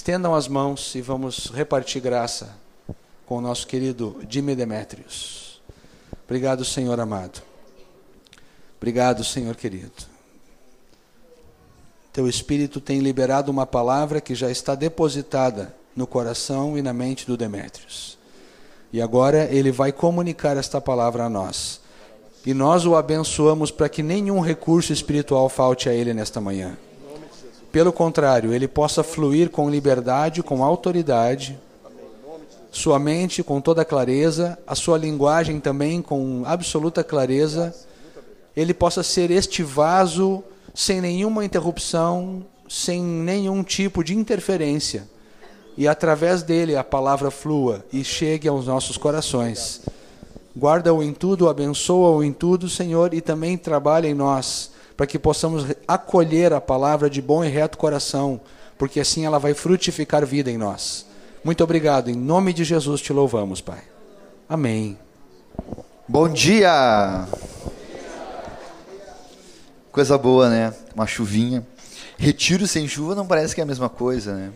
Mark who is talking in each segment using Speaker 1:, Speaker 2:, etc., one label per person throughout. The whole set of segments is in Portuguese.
Speaker 1: Estendam as mãos e vamos repartir graça com o nosso querido Jimmy Demetrios. Obrigado, Senhor amado. Obrigado, Senhor querido. Teu Espírito tem liberado uma palavra que já está depositada no coração e na mente do Demétrios. E agora ele vai comunicar esta palavra a nós. E nós o abençoamos para que nenhum recurso espiritual falte a ele nesta manhã. Pelo contrário, ele possa fluir com liberdade, com autoridade, sua mente com toda clareza, a sua linguagem também com absoluta clareza. Ele possa ser este vaso sem nenhuma interrupção, sem nenhum tipo de interferência e através dele a palavra flua e chegue aos nossos corações. Guarda-o em tudo, abençoa-o em tudo, Senhor, e também trabalha em nós, para que possamos acolher a palavra de bom e reto coração, porque assim ela vai frutificar vida em nós. Muito obrigado, em nome de Jesus te louvamos, Pai. Amém.
Speaker 2: Bom dia! Coisa boa, né? Uma chuvinha. Retiro sem chuva não parece que é a mesma coisa, né?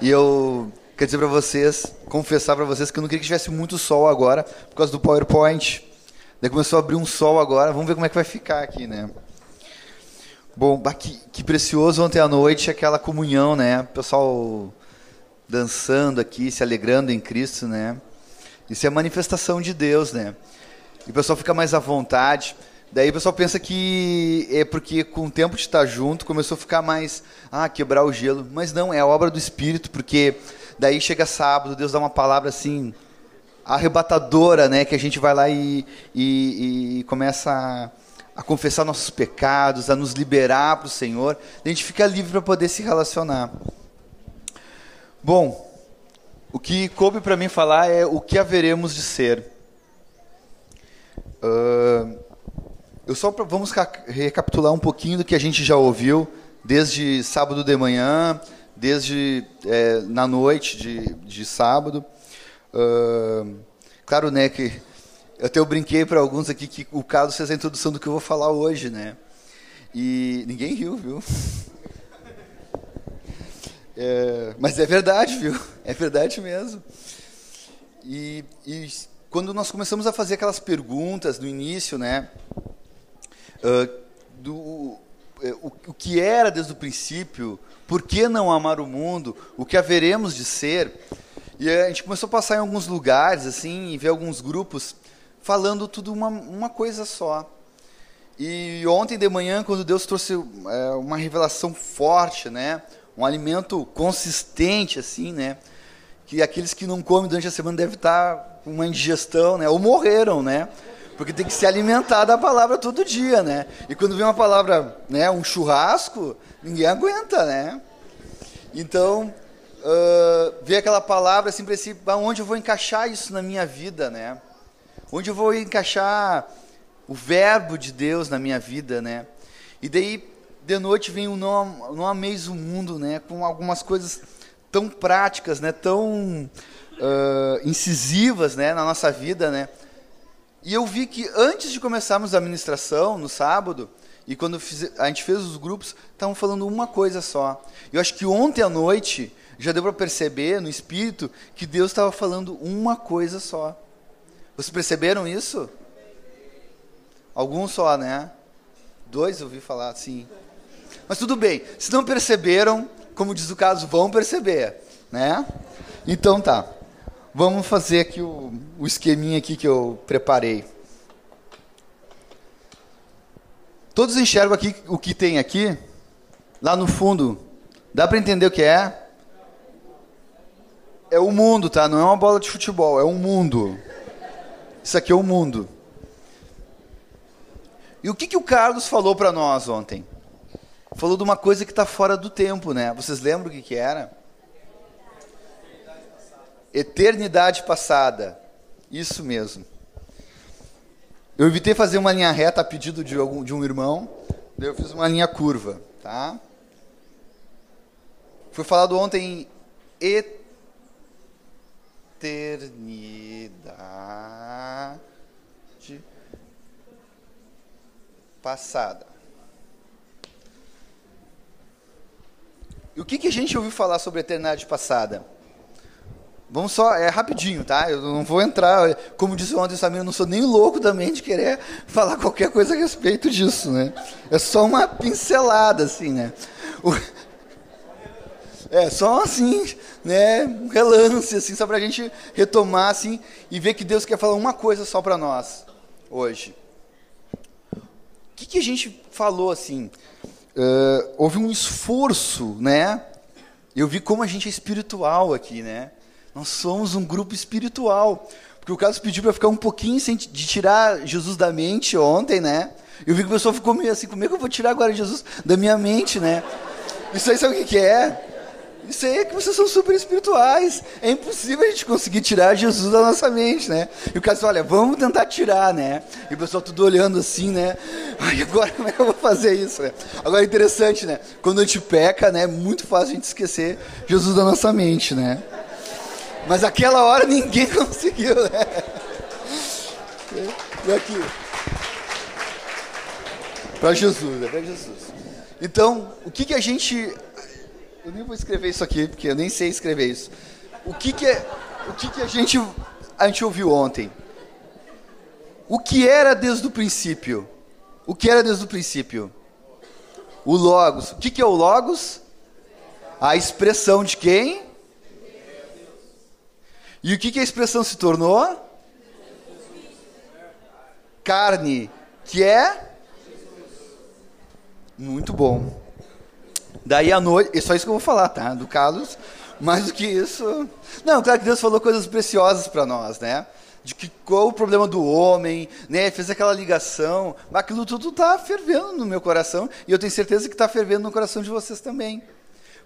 Speaker 2: E eu quero dizer para vocês, confessar para vocês que eu não queria que tivesse muito sol agora, por causa do PowerPoint. Daí começou a abrir um sol agora, vamos ver como é que vai ficar aqui, né? Bom, que, que precioso ontem à noite aquela comunhão, né? O pessoal dançando aqui, se alegrando em Cristo, né? Isso é manifestação de Deus, né? E o pessoal fica mais à vontade. Daí o pessoal pensa que é porque com o tempo de estar junto começou a ficar mais, ah, quebrar o gelo. Mas não, é a obra do Espírito, porque daí chega sábado, Deus dá uma palavra assim, arrebatadora, né? Que a gente vai lá e, e, e começa a, a, confessar nossos pecados, a nos liberar para o Senhor. A gente fica livre para poder se relacionar. Bom, o que coube para mim falar é o que haveremos de ser. Uh, eu só pra, vamos recapitular um pouquinho do que a gente já ouviu desde sábado de manhã, desde é, na noite de, de sábado. Uh, claro, né, que até eu brinquei para alguns aqui que o Carlos fez a introdução do que eu vou falar hoje, né? E ninguém riu, viu? É, mas é verdade, viu? É verdade mesmo. E, e quando nós começamos a fazer aquelas perguntas no início, né? uh, do uh, o, o que era desde o princípio, por que não amar o mundo, o que haveremos de ser. E a gente começou a passar em alguns lugares, assim, e ver alguns grupos falando tudo uma, uma coisa só. E ontem de manhã, quando Deus trouxe é, uma revelação forte, né, um alimento consistente, assim, né, que aqueles que não comem durante a semana devem estar com uma indigestão, né, ou morreram, né, porque tem que se alimentar da palavra todo dia, né? E quando vem uma palavra, né, um churrasco, ninguém aguenta, né? Então, uh, ver aquela palavra assim, si, onde eu vou encaixar isso na minha vida, né? Onde eu vou encaixar o verbo de Deus na minha vida, né? E daí, de noite, vem o Não, não Ameis o Mundo, né? Com algumas coisas tão práticas, né? Tão uh, incisivas, né? Na nossa vida, né? E eu vi que antes de começarmos a ministração, no sábado, e quando fiz, a gente fez os grupos, estavam falando uma coisa só. Eu acho que ontem à noite já deu para perceber no espírito que Deus estava falando uma coisa só. Vocês perceberam isso? Alguns só, né? Dois ouvi falar, sim. Mas tudo bem. Se não perceberam, como diz o caso, vão perceber, né? Então tá. Vamos fazer aqui o, o esqueminha aqui que eu preparei. Todos enxergam aqui o que tem aqui? Lá no fundo. Dá para entender o que é? É o mundo, tá? Não é uma bola de futebol, é um mundo. Isso aqui é o mundo. E o que, que o Carlos falou para nós ontem? Falou de uma coisa que está fora do tempo, né? Vocês lembram o que, que era? Eternidade passada. Isso mesmo. Eu evitei fazer uma linha reta a pedido de, algum, de um irmão, daí eu fiz uma linha curva, tá? Foi falado ontem em eternidade passada. E o que, que a gente ouviu falar sobre a eternidade passada? Vamos só, é rapidinho, tá? Eu não vou entrar, como disse ontem o Samir, eu não sou nem louco também de querer falar qualquer coisa a respeito disso, né? É só uma pincelada, assim, né? O... É, só assim, né? Um relance, assim, só para a gente retomar, assim, e ver que Deus quer falar uma coisa só para nós, hoje. Que, que a gente falou, assim? Uh, houve um esforço, né? Eu vi como a gente é espiritual aqui, né? Nós somos um grupo espiritual. Porque o Carlos pediu para ficar um pouquinho sem, de tirar Jesus da mente ontem, né? Eu vi que o pessoal ficou meio assim, como é que eu vou tirar agora Jesus da minha mente, né? Isso aí sabe o que, que é? Isso aí é que vocês são super espirituais. É impossível a gente conseguir tirar Jesus da nossa mente, né? E o cara olha, vamos tentar tirar, né? E o pessoal tudo olhando assim, né? Ai, agora como é que eu vou fazer isso, né? Agora é interessante, né? Quando a gente peca, né? É muito fácil a gente esquecer Jesus da nossa mente, né? Mas aquela hora ninguém conseguiu, né? E aqui. Para Jesus, é para Jesus. Então, o que, que a gente. Eu nem vou escrever isso aqui, porque eu nem sei escrever isso. O que, que, é, o que, que a, gente, a gente ouviu ontem? O que era desde o princípio? O que era desde o princípio? O Logos. O que, que é o Logos? A expressão de quem? E o que, que a expressão se tornou? Carne, que é? Muito bom. Daí à noite, é só isso que eu vou falar, tá? Do Carlos. Mais do que isso. Não, claro que Deus falou coisas preciosas para nós, né? De que qual o problema do homem, né? Fez aquela ligação. Mas aquilo tudo está fervendo no meu coração. E eu tenho certeza que está fervendo no coração de vocês também.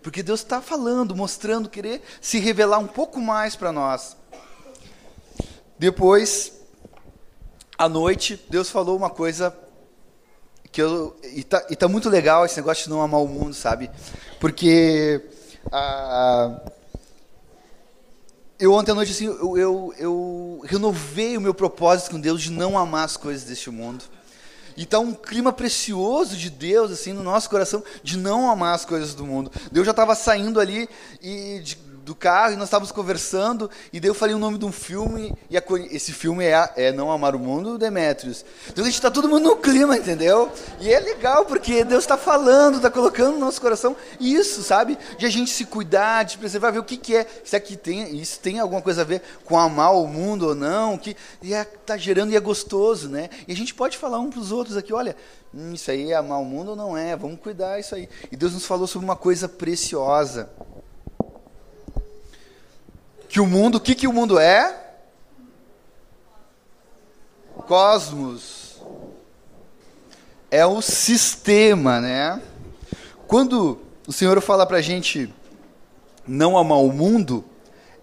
Speaker 2: Porque Deus está falando, mostrando, querer se revelar um pouco mais para nós. Depois, à noite, Deus falou uma coisa que eu. E tá, e tá muito legal esse negócio de não amar o mundo, sabe? Porque. Ah, eu ontem à noite, assim, eu, eu, eu renovei o meu propósito com Deus de não amar as coisas deste mundo. E está um clima precioso de Deus assim no nosso coração de não amar as coisas do mundo. Deus já estava saindo ali e de, do carro e nós estávamos conversando e daí eu falei o nome de um filme e a, esse filme é, é Não Amar o Mundo, Demetrius. Então a gente está todo mundo no clima, entendeu? E é legal porque Deus está falando, está colocando no nosso coração isso, sabe? De a gente se cuidar, de preservar, ver o que, que é. Se aqui tem, isso tem alguma coisa a ver com amar o mundo ou não, que está é, tá gerando e é gostoso, né? E a gente pode falar um para os outros aqui, olha, hum, isso aí é amar o mundo ou não é? Vamos cuidar isso aí. E Deus nos falou sobre uma coisa preciosa que o mundo, o que, que o mundo é? Cosmos. É o sistema, né? Quando o Senhor fala para a gente não amar o mundo,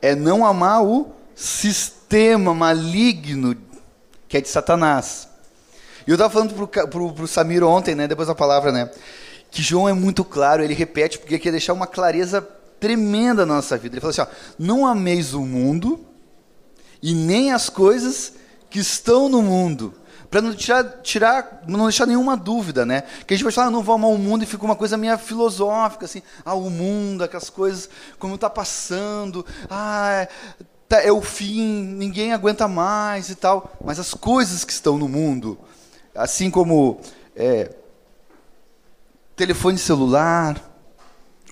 Speaker 2: é não amar o sistema maligno que é de Satanás. E eu estava falando para o Samir ontem, né, depois da palavra, né, que João é muito claro, ele repete porque quer deixar uma clareza tremenda na nossa vida. Ele falou assim: ó, não ameis o mundo e nem as coisas que estão no mundo. Para não tirar, tirar, não deixar nenhuma dúvida, né? Que a gente vai falar, ah, não vou amar o mundo e fica uma coisa meio filosófica, assim, ah, o mundo, aquelas coisas, como está passando, ah, tá, é o fim, ninguém aguenta mais e tal. Mas as coisas que estão no mundo, assim como é, telefone celular,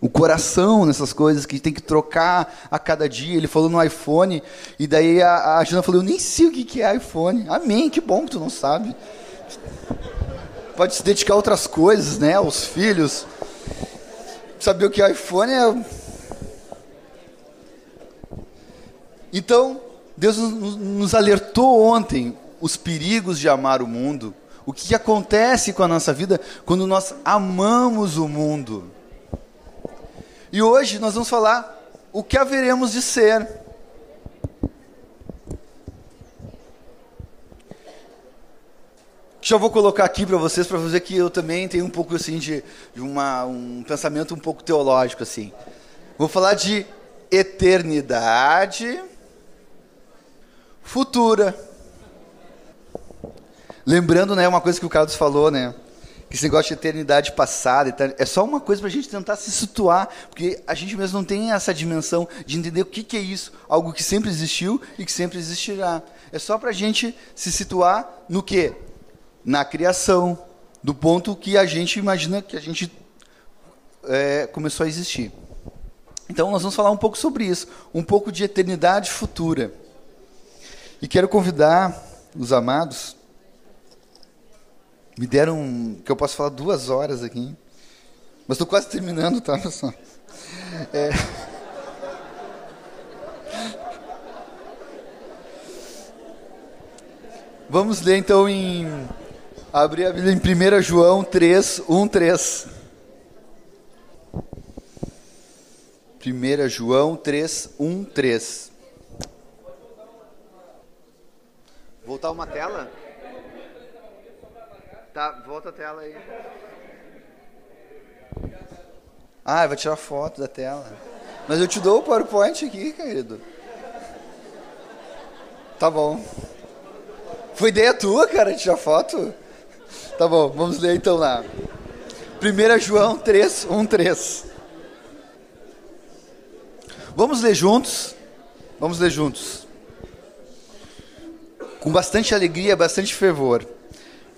Speaker 2: o coração nessas coisas que tem que trocar a cada dia. Ele falou no iPhone, e daí a, a falou: Eu nem sei o que, que é iPhone. Amém, que bom que tu não sabe. Pode se dedicar a outras coisas, né? Aos filhos. Saber o que é iPhone é. Então, Deus nos alertou ontem os perigos de amar o mundo. O que acontece com a nossa vida quando nós amamos o mundo. E hoje nós vamos falar o que haveremos de ser. Já vou colocar aqui para vocês para fazer que eu também tenho um pouco assim de, de uma, um pensamento um pouco teológico assim. Vou falar de eternidade futura. Lembrando, né, uma coisa que o Carlos falou, né, que esse negócio de eternidade passada, é só uma coisa para a gente tentar se situar, porque a gente mesmo não tem essa dimensão de entender o que, que é isso, algo que sempre existiu e que sempre existirá. É só para a gente se situar no que? Na criação, do ponto que a gente imagina que a gente é, começou a existir. Então, nós vamos falar um pouco sobre isso, um pouco de eternidade futura. E quero convidar os amados. Me deram que eu posso falar duas horas aqui, mas estou quase terminando, tá, pessoal? É... Vamos ler então em. Abrir a Bíblia em 1 João 3, 1, 3. 1 João 3, 1, 3. Voltar uma tela? Tá, volta a tela aí. Ah, vai tirar foto da tela. Mas eu te dou o PowerPoint aqui, querido. Tá bom. Foi ideia tua, cara, tirar foto? Tá bom, vamos ler então lá. 1 João 3, 1, 3. Vamos ler juntos? Vamos ler juntos. Com bastante alegria, bastante fervor.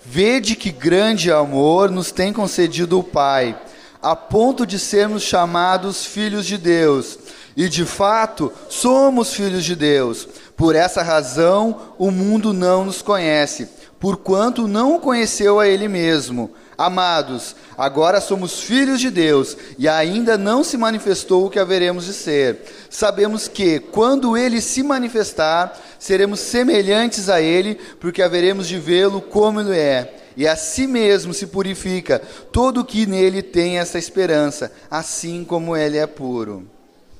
Speaker 2: Vede que grande amor nos tem concedido o Pai, a ponto de sermos chamados filhos de Deus. E de fato, somos filhos de Deus. Por essa razão, o mundo não nos conhece, porquanto não o conheceu a Ele mesmo. Amados, agora somos filhos de Deus e ainda não se manifestou o que haveremos de ser. Sabemos que, quando ele se manifestar, seremos semelhantes a ele, porque haveremos de vê-lo como ele é. E a si mesmo se purifica todo o que nele tem essa esperança, assim como ele é puro.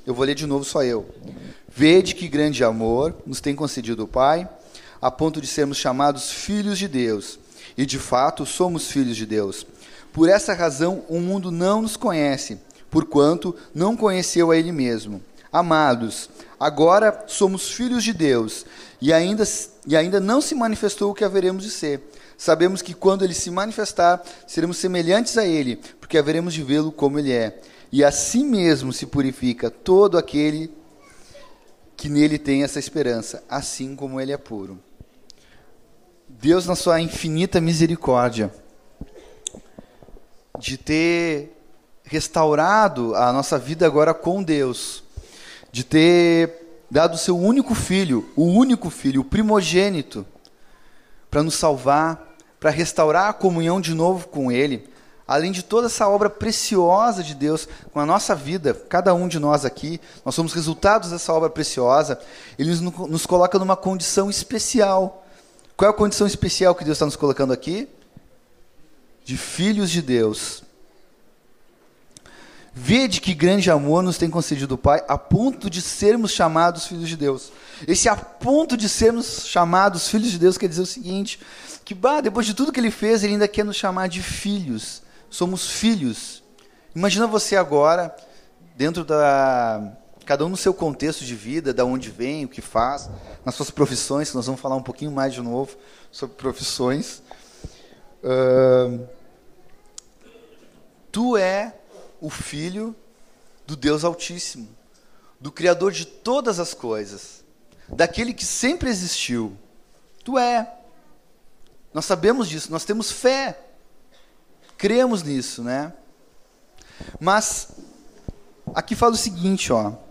Speaker 2: Eu vou ler de novo só eu. Vede que grande amor nos tem concedido o Pai, a ponto de sermos chamados filhos de Deus. E de fato somos filhos de Deus. Por essa razão o mundo não nos conhece, porquanto não conheceu a Ele mesmo. Amados, agora somos filhos de Deus, e ainda, e ainda não se manifestou o que haveremos de ser. Sabemos que quando ele se manifestar, seremos semelhantes a ele, porque haveremos de vê-lo como ele é. E assim mesmo se purifica todo aquele que nele tem essa esperança, assim como ele é puro. Deus, na sua infinita misericórdia, de ter restaurado a nossa vida agora com Deus, de ter dado o seu único filho, o único filho, o primogênito, para nos salvar, para restaurar a comunhão de novo com Ele, além de toda essa obra preciosa de Deus com a nossa vida, cada um de nós aqui, nós somos resultados dessa obra preciosa, Ele nos coloca numa condição especial qual é a condição especial que Deus está nos colocando aqui? De filhos de Deus. Vede que grande amor nos tem concedido o Pai, a ponto de sermos chamados filhos de Deus. Esse a ponto de sermos chamados filhos de Deus quer dizer o seguinte: que bah, depois de tudo que ele fez, ele ainda quer nos chamar de filhos. Somos filhos. Imagina você agora, dentro da, cada um no seu contexto de vida, da onde vem, o que faz, nas suas profissões, que nós vamos falar um pouquinho mais de novo sobre profissões. Uh, tu é o filho do Deus Altíssimo, do Criador de todas as coisas, daquele que sempre existiu. Tu é. Nós sabemos disso, nós temos fé, cremos nisso, né? Mas aqui fala o seguinte, ó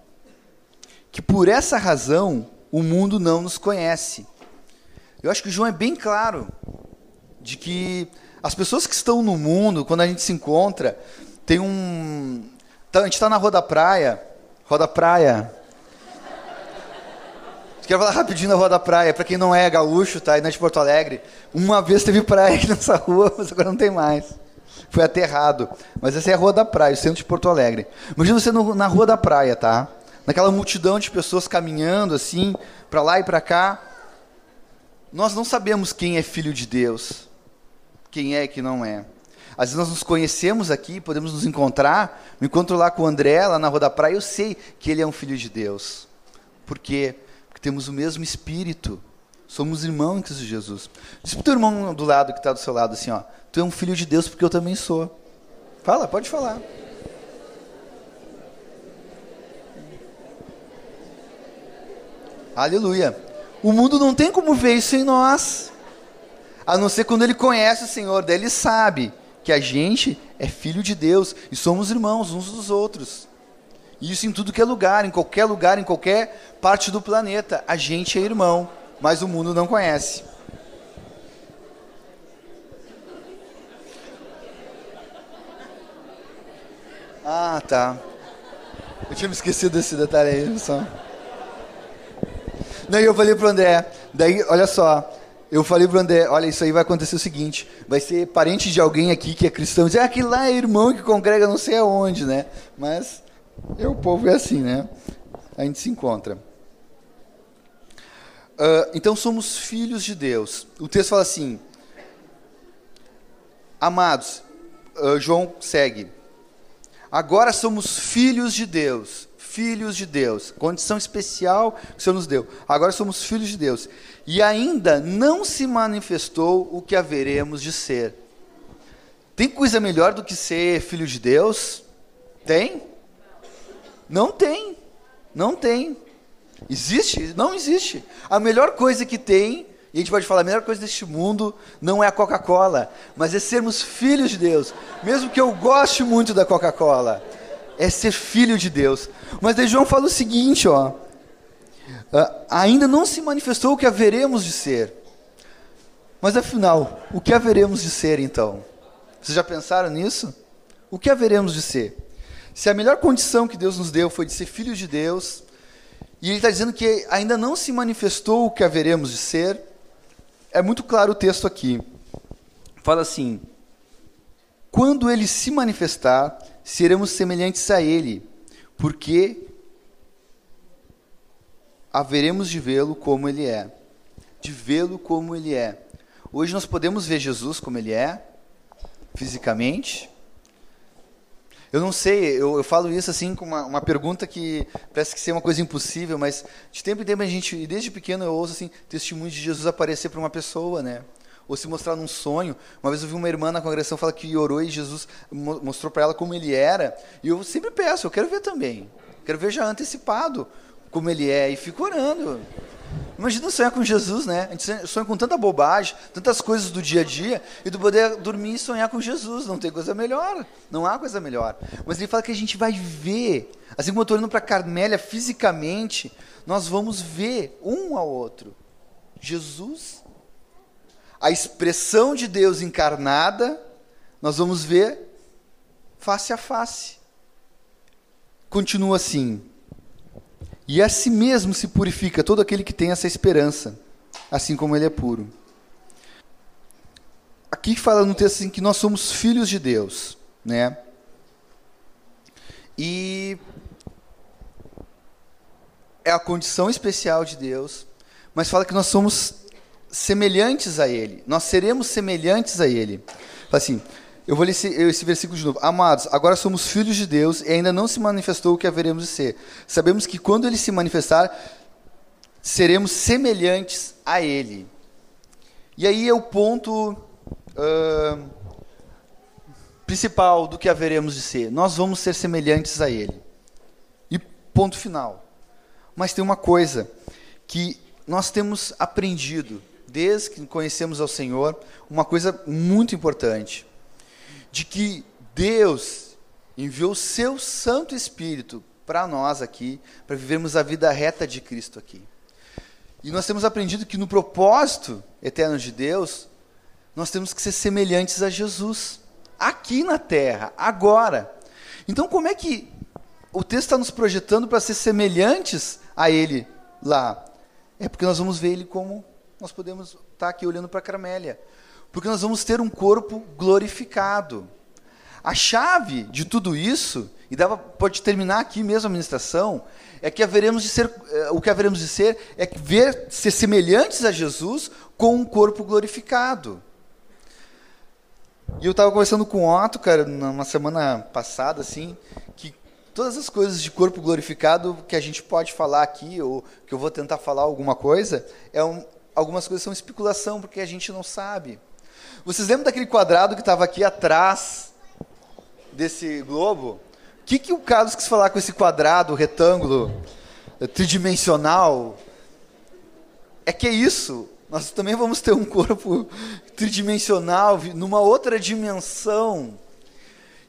Speaker 2: que por essa razão o mundo não nos conhece. Eu acho que João é bem claro de que as pessoas que estão no mundo, quando a gente se encontra, tem um. Então, a gente está na Rua da Praia. Rua da Praia. Quero falar rapidinho da Rua da Praia, para quem não é gaúcho, tá? E não é de Porto Alegre. Uma vez teve praia aqui nessa rua, mas agora não tem mais. Foi aterrado. Mas essa é a Rua da Praia, o centro de Porto Alegre. Imagina você no, na Rua da Praia, tá? Naquela multidão de pessoas caminhando assim, para lá e para cá. Nós não sabemos quem é filho de Deus, quem é e quem não é. Às vezes nós nos conhecemos aqui, podemos nos encontrar. Me encontro lá com o André, lá na Rua da Praia, eu sei que ele é um filho de Deus. Por quê? Porque temos o mesmo espírito. Somos irmãos em Cristo Jesus. Diz para o teu irmão do lado que está do seu lado assim, ó. Tu é um filho de Deus porque eu também sou. Fala, pode falar. Aleluia. O mundo não tem como ver isso em nós. A não ser quando ele conhece o Senhor, daí ele sabe que a gente é filho de Deus e somos irmãos uns dos outros. Isso em tudo que é lugar, em qualquer lugar, em qualquer parte do planeta. A gente é irmão, mas o mundo não conhece. Ah, tá. Eu tinha me esquecido desse detalhe aí, só. Daí eu falei pro André, daí, olha só, eu falei pro André, olha, isso aí vai acontecer o seguinte, vai ser parente de alguém aqui que é cristão, dizer, ah, aquele lá é irmão que congrega não sei aonde, né? Mas é, o povo é assim, né? A gente se encontra. Uh, então somos filhos de Deus. O texto fala assim, amados, uh, João segue, agora somos filhos de Deus, filhos de Deus, condição especial que o Senhor nos deu. Agora somos filhos de Deus. E ainda não se manifestou o que haveremos de ser. Tem coisa melhor do que ser filho de Deus? Tem? Não tem. Não tem. Existe? Não existe. A melhor coisa que tem, e a gente pode falar, a melhor coisa deste mundo não é a Coca-Cola, mas é sermos filhos de Deus. Mesmo que eu goste muito da Coca-Cola é ser filho de Deus. Mas daí João fala o seguinte, ó, ah, ainda não se manifestou o que haveremos de ser. Mas afinal, o que haveremos de ser então? Vocês já pensaram nisso? O que haveremos de ser? Se a melhor condição que Deus nos deu foi de ser filhos de Deus, e Ele está dizendo que ainda não se manifestou o que haveremos de ser, é muito claro o texto aqui. Fala assim: quando Ele se manifestar, seremos semelhantes a Ele, porque haveremos de vê-lo como Ele é. De vê-lo como Ele é. Hoje nós podemos ver Jesus como Ele é, fisicamente. Eu não sei, eu, eu falo isso assim com uma, uma, pergunta que parece que ser uma coisa impossível, mas de tempo em tempo a gente, desde pequeno eu ouço assim, testemunho de Jesus aparecer para uma pessoa, né? Ou se mostrar num sonho. Uma vez eu vi uma irmã na congregação falar que orou e Jesus mostrou para ela como ele era. E eu sempre peço, eu quero ver também. Quero ver já antecipado como ele é. E fico orando. Imagina sonhar com Jesus, né? A gente sonha com tanta bobagem, tantas coisas do dia a dia, e tu poder dormir e sonhar com Jesus. Não tem coisa melhor. Não há coisa melhor. Mas ele fala que a gente vai ver. Assim como eu estou indo para Carmélia fisicamente, nós vamos ver um ao outro. Jesus a expressão de Deus encarnada, nós vamos ver face a face. Continua assim. E a si mesmo se purifica todo aquele que tem essa esperança, assim como ele é puro. Aqui fala no texto assim que nós somos filhos de Deus, né? E é a condição especial de Deus, mas fala que nós somos semelhantes a Ele. Nós seremos semelhantes a Ele. Assim, eu vou ler esse, esse, versículo de novo. Amados, agora somos filhos de Deus e ainda não se manifestou o que haveremos de ser. Sabemos que quando Ele se manifestar, seremos semelhantes a Ele. E aí é o ponto uh, principal do que haveremos de ser. Nós vamos ser semelhantes a Ele. E ponto final. Mas tem uma coisa que nós temos aprendido desde que conhecemos ao Senhor, uma coisa muito importante: de que Deus enviou o seu Santo Espírito para nós aqui, para vivermos a vida reta de Cristo aqui. E nós temos aprendido que no propósito eterno de Deus, nós temos que ser semelhantes a Jesus, aqui na terra, agora. Então, como é que o texto está nos projetando para ser semelhantes a Ele lá? É porque nós vamos ver Ele como nós podemos estar tá aqui olhando para a Carmélia. Porque nós vamos ter um corpo glorificado. A chave de tudo isso, e dava, pode terminar aqui mesmo a ministração, é que haveremos de ser, eh, o que haveremos de ser é ver ser semelhantes a Jesus com um corpo glorificado. E eu estava conversando com o Otto, cara, na semana passada, assim, que todas as coisas de corpo glorificado que a gente pode falar aqui, ou que eu vou tentar falar alguma coisa, é um, algumas coisas são especulação, porque a gente não sabe. Vocês lembram daquele quadrado que estava aqui atrás desse globo? O que, que o Carlos quis falar com esse quadrado, retângulo, tridimensional? É que é isso. Nós também vamos ter um corpo tridimensional, numa outra dimensão.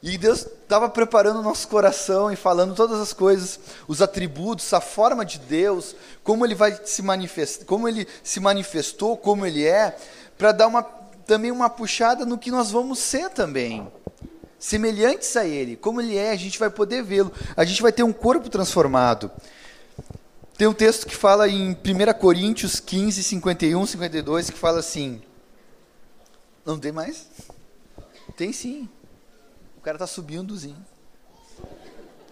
Speaker 2: E Deus estava preparando o nosso coração e falando todas as coisas, os atributos, a forma de Deus, como ele vai se manifestar, como ele se manifestou, como ele é, para dar uma, também uma puxada no que nós vamos ser também. Semelhantes a ele, como ele é, a gente vai poder vê-lo. A gente vai ter um corpo transformado. Tem um texto que fala em 1 Coríntios 15, 51, 52, que fala assim. Não tem mais? Tem sim. O cara tá subindozinho.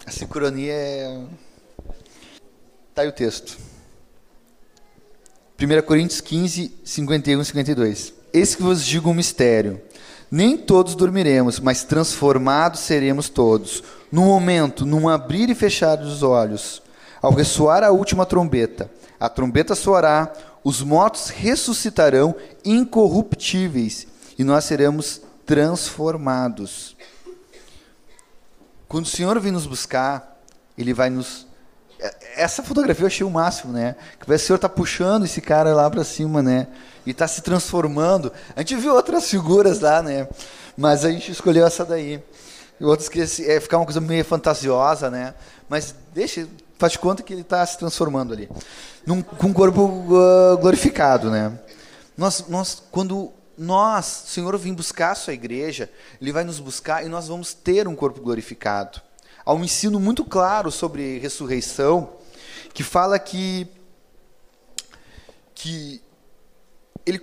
Speaker 2: A sincronia é. Tá aí o texto. 1 Coríntios 15, 51 e 52. Eis que vos digo um mistério. Nem todos dormiremos, mas transformados seremos todos. Num momento, num abrir e fechar dos olhos. Ao ressoar a última trombeta, a trombeta soará, os mortos ressuscitarão incorruptíveis, e nós seremos transformados. Quando o Senhor vem nos buscar, Ele vai nos. É, essa fotografia eu achei o máximo, né? Que o Senhor está puxando esse cara lá para cima, né? E está se transformando. A gente viu outras figuras lá, né? Mas a gente escolheu essa daí. E outras que é ficar uma coisa meio fantasiosa, né? Mas deixa, faz de conta que ele está se transformando ali. Num, com um corpo uh, glorificado, né? Nós, nós, quando nós, o Senhor vem buscar a sua igreja, Ele vai nos buscar e nós vamos ter um corpo glorificado. Há um ensino muito claro sobre ressurreição, que fala que, que ele,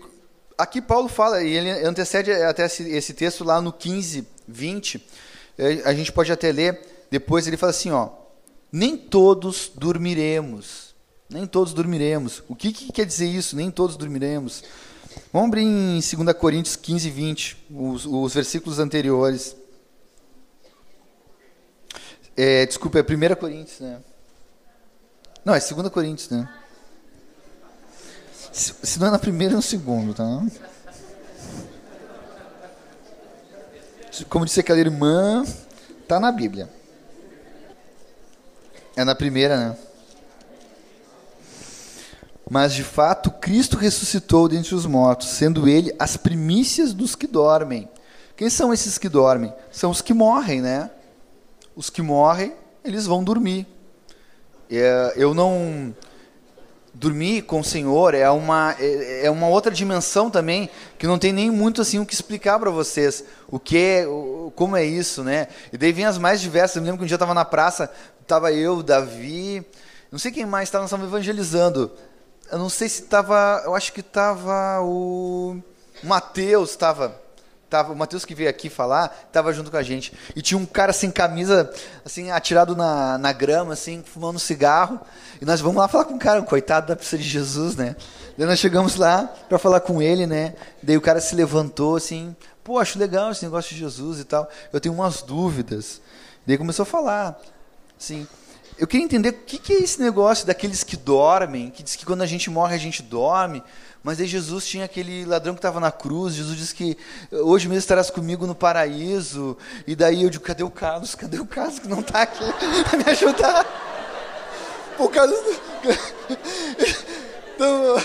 Speaker 2: aqui Paulo fala, e ele antecede até esse, texto lá no 15, 20, é, a gente pode até ler, depois ele fala assim, ó, nem todos dormiremos, nem todos dormiremos. O que, que quer dizer isso? Nem todos dormiremos. Vamos abrir em 2 Coríntios 15, 20, os, os versículos anteriores. É, desculpa, é 1 Coríntios, né? Não, é 2 Coríntios, né? Se, se não é na primeira, é no segundo, tá? Como disse aquela irmã, tá na Bíblia. É na primeira, né? Mas de fato, Cristo ressuscitou dentre os mortos, sendo ele as primícias dos que dormem. Quem são esses que dormem? São os que morrem, né? Os que morrem, eles vão dormir. É, eu não dormir com o Senhor é uma é, é uma outra dimensão também que não tem nem muito assim o que explicar para vocês o que é, como é isso, né? E daí vem as mais diversas. Eu me lembro que um dia eu estava na praça, estava eu, Davi, não sei quem mais estava, nós evangelizando eu não sei se estava, eu acho que estava o Mateus, estava tava o Mateus que veio aqui falar, estava junto com a gente. E tinha um cara sem camisa, assim, atirado na, na grama, assim, fumando cigarro. E nós vamos lá falar com o cara, coitado da pista de Jesus, né? Daí nós chegamos lá para falar com ele, né? Daí o cara se levantou assim, pô, acho legal esse negócio de Jesus e tal. Eu tenho umas dúvidas. Daí começou a falar, assim, eu queria entender o que, que é esse negócio daqueles que dormem, que diz que quando a gente morre a gente dorme, mas aí Jesus tinha aquele ladrão que estava na cruz, Jesus disse que hoje mesmo estarás comigo no paraíso, e daí eu digo, cadê o Carlos? Cadê o Carlos que não está aqui para me ajudar? O Carlos... Então,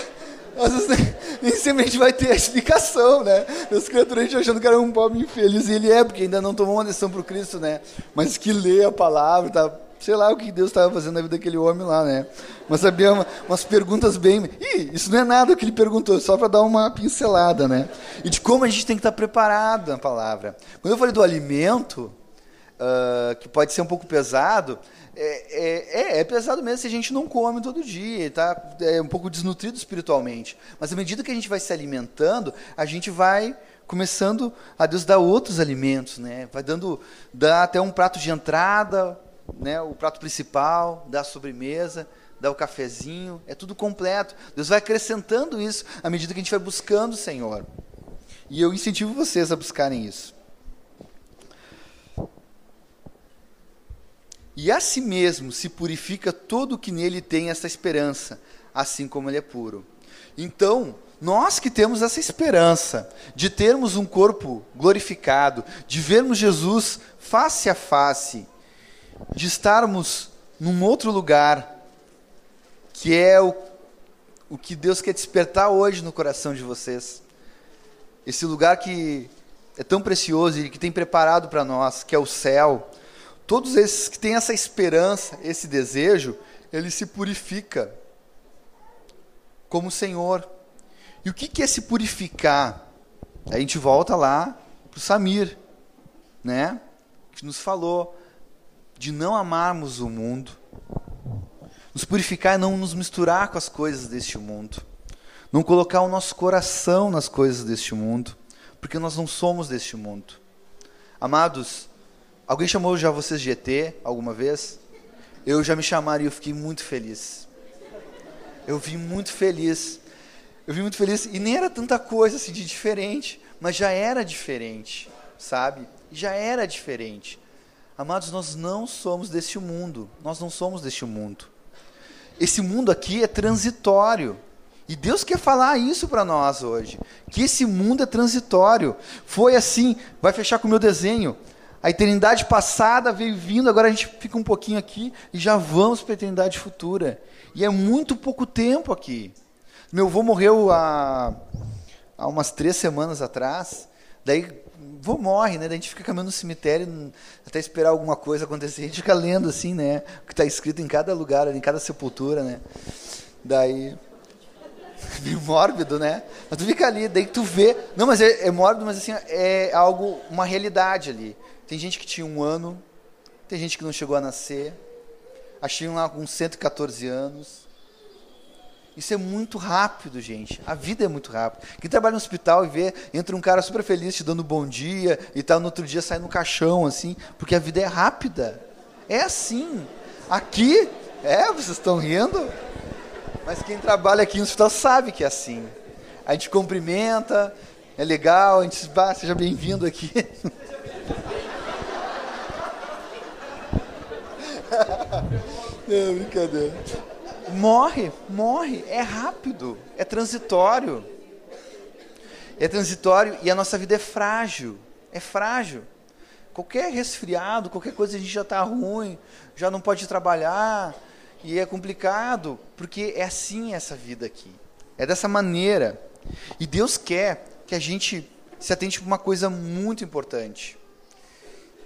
Speaker 2: às vezes nem, sempre a gente vai ter a explicação, né? As criaturas a gente achando que era um pobre infeliz, e ele é, porque ainda não tomou uma decisão para o Cristo, né? Mas que lê a palavra, tá sei lá o que Deus estava fazendo na vida daquele homem lá, né? Mas sabia uma, umas perguntas bem. Ih, isso não é nada que ele perguntou, só para dar uma pincelada, né? E de como a gente tem que estar preparado na palavra. Quando eu falei do alimento, uh, que pode ser um pouco pesado, é, é, é, pesado mesmo se a gente não come todo dia, tá? É um pouco desnutrido espiritualmente. Mas à medida que a gente vai se alimentando, a gente vai começando a Deus dar outros alimentos, né? Vai dando, dar até um prato de entrada, né, o prato principal, da sobremesa, dá o cafezinho, é tudo completo. Deus vai acrescentando isso à medida que a gente vai buscando o Senhor. E eu incentivo vocês a buscarem isso. E a si mesmo se purifica todo o que nele tem essa esperança, assim como ele é puro. Então, nós que temos essa esperança de termos um corpo glorificado, de vermos Jesus face a face, de estarmos num outro lugar, que é o, o que Deus quer despertar hoje no coração de vocês. Esse lugar que é tão precioso e que tem preparado para nós, que é o céu. Todos esses que têm essa esperança, esse desejo, ele se purifica como o Senhor. E o que, que é se purificar? A gente volta lá para o Samir, né? Que nos falou de não amarmos o mundo. Nos purificar é não nos misturar com as coisas deste mundo. Não colocar o nosso coração nas coisas deste mundo. Porque nós não somos deste mundo. Amados, alguém chamou já vocês de ET alguma vez? Eu já me chamaram e eu fiquei muito feliz. Eu vim muito feliz. Eu vim muito feliz e nem era tanta coisa assim de diferente, mas já era diferente, sabe? Já era diferente. Amados, nós não somos deste mundo. Nós não somos deste mundo. Esse mundo aqui é transitório. E Deus quer falar isso para nós hoje. Que esse mundo é transitório. Foi assim, vai fechar com o meu desenho. A eternidade passada veio vindo, agora a gente fica um pouquinho aqui e já vamos para a eternidade futura. E é muito pouco tempo aqui. Meu avô morreu há, há umas três semanas atrás. Daí, vô morre, né? Daí a gente fica caminhando no cemitério até esperar alguma coisa acontecer. A gente fica lendo assim, né? O que está escrito em cada lugar, em cada sepultura, né? Daí meio mórbido, né? Mas tu fica ali, daí tu vê. Não, mas é, é, mórbido, mas assim, é algo, uma realidade ali. Tem gente que tinha um ano, tem gente que não chegou a nascer, achei lá com 114 anos. Isso é muito rápido, gente. A vida é muito rápida. Quem trabalha no hospital e vê, entra um cara super feliz te dando bom dia e tal, no outro dia sai no caixão, assim, porque a vida é rápida. É assim. Aqui, é, vocês estão rindo? Mas quem trabalha aqui no hospital sabe que é assim. A gente cumprimenta, é legal, a gente diz, bah, seja bem-vindo aqui. Não, brincadeira. Morre, morre, é rápido, é transitório. É transitório e a nossa vida é frágil, é frágil. Qualquer resfriado, qualquer coisa a gente já está ruim, já não pode trabalhar e é complicado, porque é assim essa vida aqui. É dessa maneira. E Deus quer que a gente se atente para uma coisa muito importante.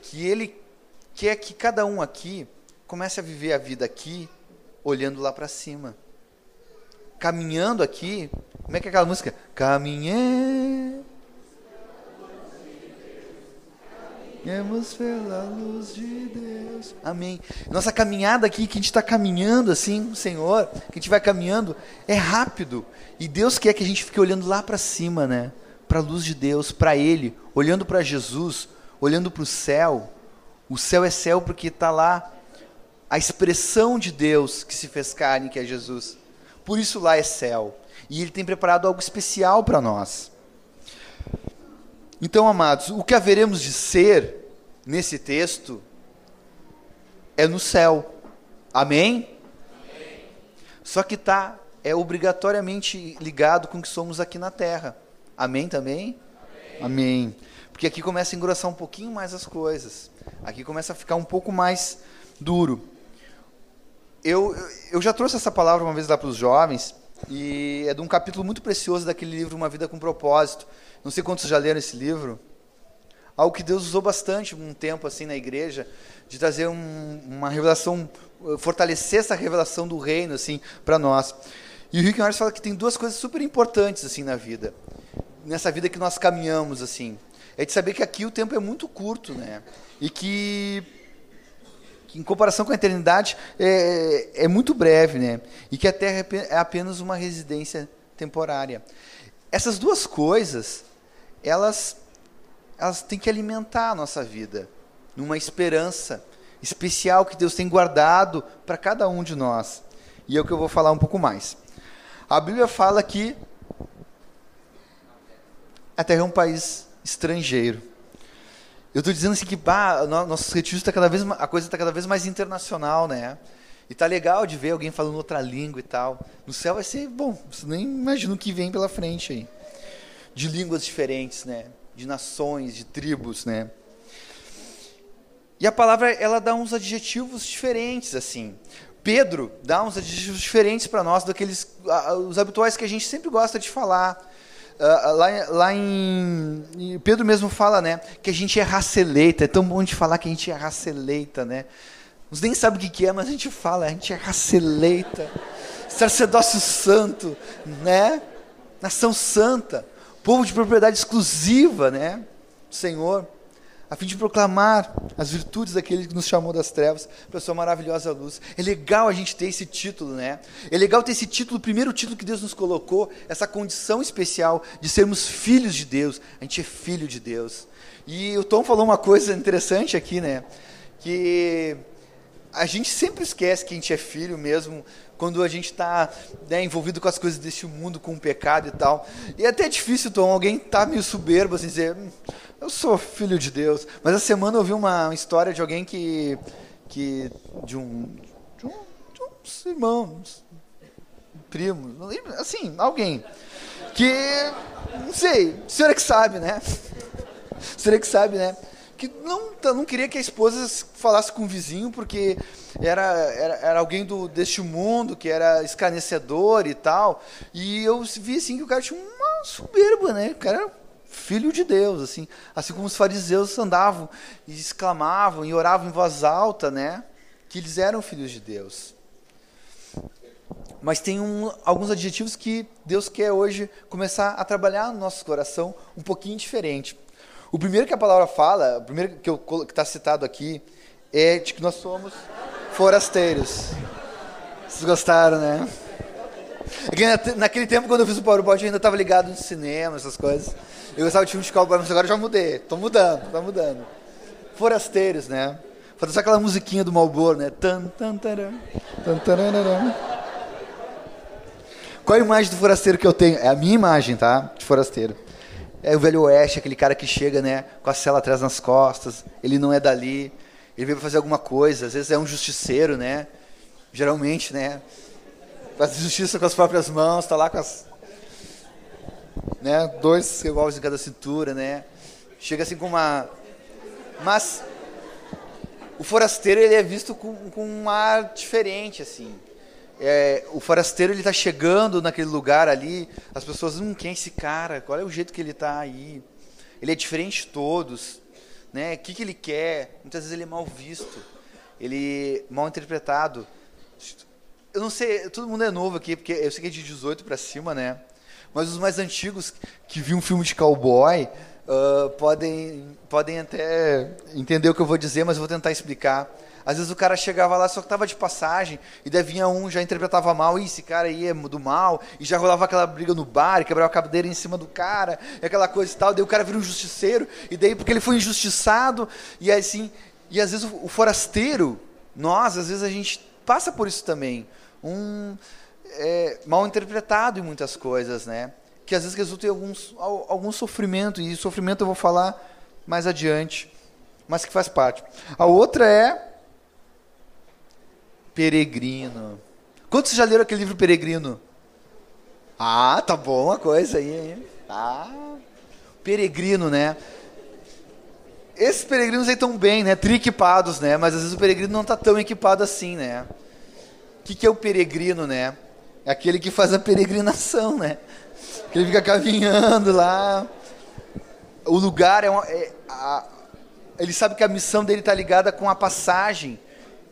Speaker 2: Que Ele quer que cada um aqui comece a viver a vida aqui olhando lá para cima. Caminhando aqui, como é que é aquela música? Caminhei. Caminhemos pela luz de Deus. Amém. Nossa caminhada aqui, que a gente está caminhando assim, Senhor, que a gente vai caminhando, é rápido. E Deus quer que a gente fique olhando lá para cima, né? Para a luz de Deus, para Ele, olhando para Jesus, olhando para o céu. O céu é céu porque está lá a expressão de Deus que se fez carne, que é Jesus. Por isso lá é céu. E Ele tem preparado algo especial para nós. Então, amados, o que haveremos de ser nesse texto é no céu. Amém? Amém. Só que tá é obrigatoriamente ligado com o que somos aqui na terra. Amém também? Amém. Amém. Porque aqui começa a engrossar um pouquinho mais as coisas. Aqui começa a ficar um pouco mais duro eu, eu já trouxe essa palavra uma vez lá para os jovens, e é de um capítulo muito precioso daquele livro Uma Vida com Propósito. Não sei quantos já leram esse livro. Algo que Deus usou bastante um tempo assim na igreja, de trazer um, uma revelação, fortalecer essa revelação do reino assim para nós. E o Rick Norris fala que tem duas coisas super importantes assim na vida, nessa vida que nós caminhamos assim, é de saber que aqui o tempo é muito curto, né? E que em comparação com a eternidade é, é muito breve, né? E que a Terra é apenas uma residência temporária. Essas duas coisas, elas, elas têm que alimentar a nossa vida numa esperança especial que Deus tem guardado para cada um de nós. E é o que eu vou falar um pouco mais. A Bíblia fala que a Terra é um país estrangeiro. Eu estou dizendo assim que bah, nossos retiros está cada vez a coisa está cada vez mais internacional, né? E tá legal de ver alguém falando outra língua e tal. No céu vai ser bom. Você nem imagina o que vem pela frente aí. De línguas diferentes, né? De nações, de tribos, né? E a palavra ela dá uns adjetivos diferentes assim. Pedro dá uns adjetivos diferentes para nós daqueles os habituais que a gente sempre gosta de falar. Uh, lá, lá em, Pedro mesmo fala, né, que a gente é raça eleita. É tão bom de falar que a gente é raça eleita, né? Uns nem sabem o que, que é, mas a gente fala, a gente é raça eleita, sacerdócio santo, né? Nação santa, povo de propriedade exclusiva, né? Senhor a fim de proclamar as virtudes daquele que nos chamou das trevas para a sua maravilhosa luz. É legal a gente ter esse título, né? É legal ter esse título, o primeiro título que Deus nos colocou, essa condição especial de sermos filhos de Deus. A gente é filho de Deus. E o Tom falou uma coisa interessante aqui, né? Que a gente sempre esquece que a gente é filho mesmo quando a gente está né, envolvido com as coisas deste mundo, com o pecado e tal. E é até difícil, Tom, alguém tá meio soberbo, assim, dizer, hum, eu sou filho de Deus. Mas essa semana eu vi uma história de alguém que, que de um, de um, de uns irmãos, primos, assim, alguém que, não sei, o senhor é que sabe, né? O senhor é que sabe, né? que não, não queria que a esposa falasse com o vizinho porque era, era, era alguém do, deste mundo, que era escarnecedor e tal. E eu vi assim que o cara tinha uma soberba, né? O cara era filho de Deus, assim, assim como os fariseus andavam e exclamavam e oravam em voz alta, né? Que eles eram filhos de Deus. Mas tem um, alguns adjetivos que Deus quer hoje começar a trabalhar no nosso coração um pouquinho diferente. O primeiro que a palavra fala, o primeiro que está citado aqui, é de que nós somos forasteiros. Vocês gostaram, né? Naquele tempo, quando eu fiz o PowerPoint, eu ainda estava ligado no cinema, essas coisas. Eu gostava de filme de cowboy, mas agora eu já mudei. Estou mudando, estou mudando. Forasteiros, né? Fazer aquela musiquinha do Malboro, né? Tan, tan, taran, tan, taran, Qual a imagem do forasteiro que eu tenho? É a minha imagem, tá? De forasteiro. É o velho oeste, aquele cara que chega, né, com a cela atrás nas costas, ele não é dali, ele veio fazer alguma coisa, às vezes é um justiceiro, né? Geralmente, né? Faz justiça com as próprias mãos, está lá com as né, dois revólveres em cada cintura, né? Chega assim com uma mas o forasteiro ele é visto com, com um ar diferente assim é, o forasteiro ele está chegando naquele lugar ali, as pessoas, hum, quem é esse cara? Qual é o jeito que ele está aí? Ele é diferente de todos, né? O que, que ele quer? Muitas vezes ele é mal visto, ele é mal interpretado. Eu não sei, todo mundo é novo aqui, porque eu sei que é de 18 para cima, né? Mas os mais antigos que viram um filme de cowboy uh, podem, podem até entender o que eu vou dizer, mas eu vou tentar explicar. Às vezes o cara chegava lá só que estava de passagem, e daí vinha um, já interpretava mal, esse cara aí é do mal, e já rolava aquela briga no bar, e quebrava a cadeira em cima do cara, e aquela coisa e tal, daí o cara vira um justiceiro, e daí porque ele foi injustiçado, e assim, e às vezes o, o forasteiro, nós, às vezes a gente passa por isso também, um é, mal interpretado em muitas coisas, né? Que às vezes resulta em alguns, algum sofrimento, e sofrimento eu vou falar mais adiante, mas que faz parte. A outra é Peregrino. Quantos já leram aquele livro Peregrino? Ah, tá bom a coisa aí, hein? Ah, peregrino, né? Esses peregrinos aí estão bem, né? Triquipados, né? Mas às vezes o peregrino não está tão equipado assim, né? Que, que é o peregrino, né? É aquele que faz a peregrinação, né? Que ele fica caminhando lá. O lugar é, uma, é a, ele sabe que a missão dele está ligada com a passagem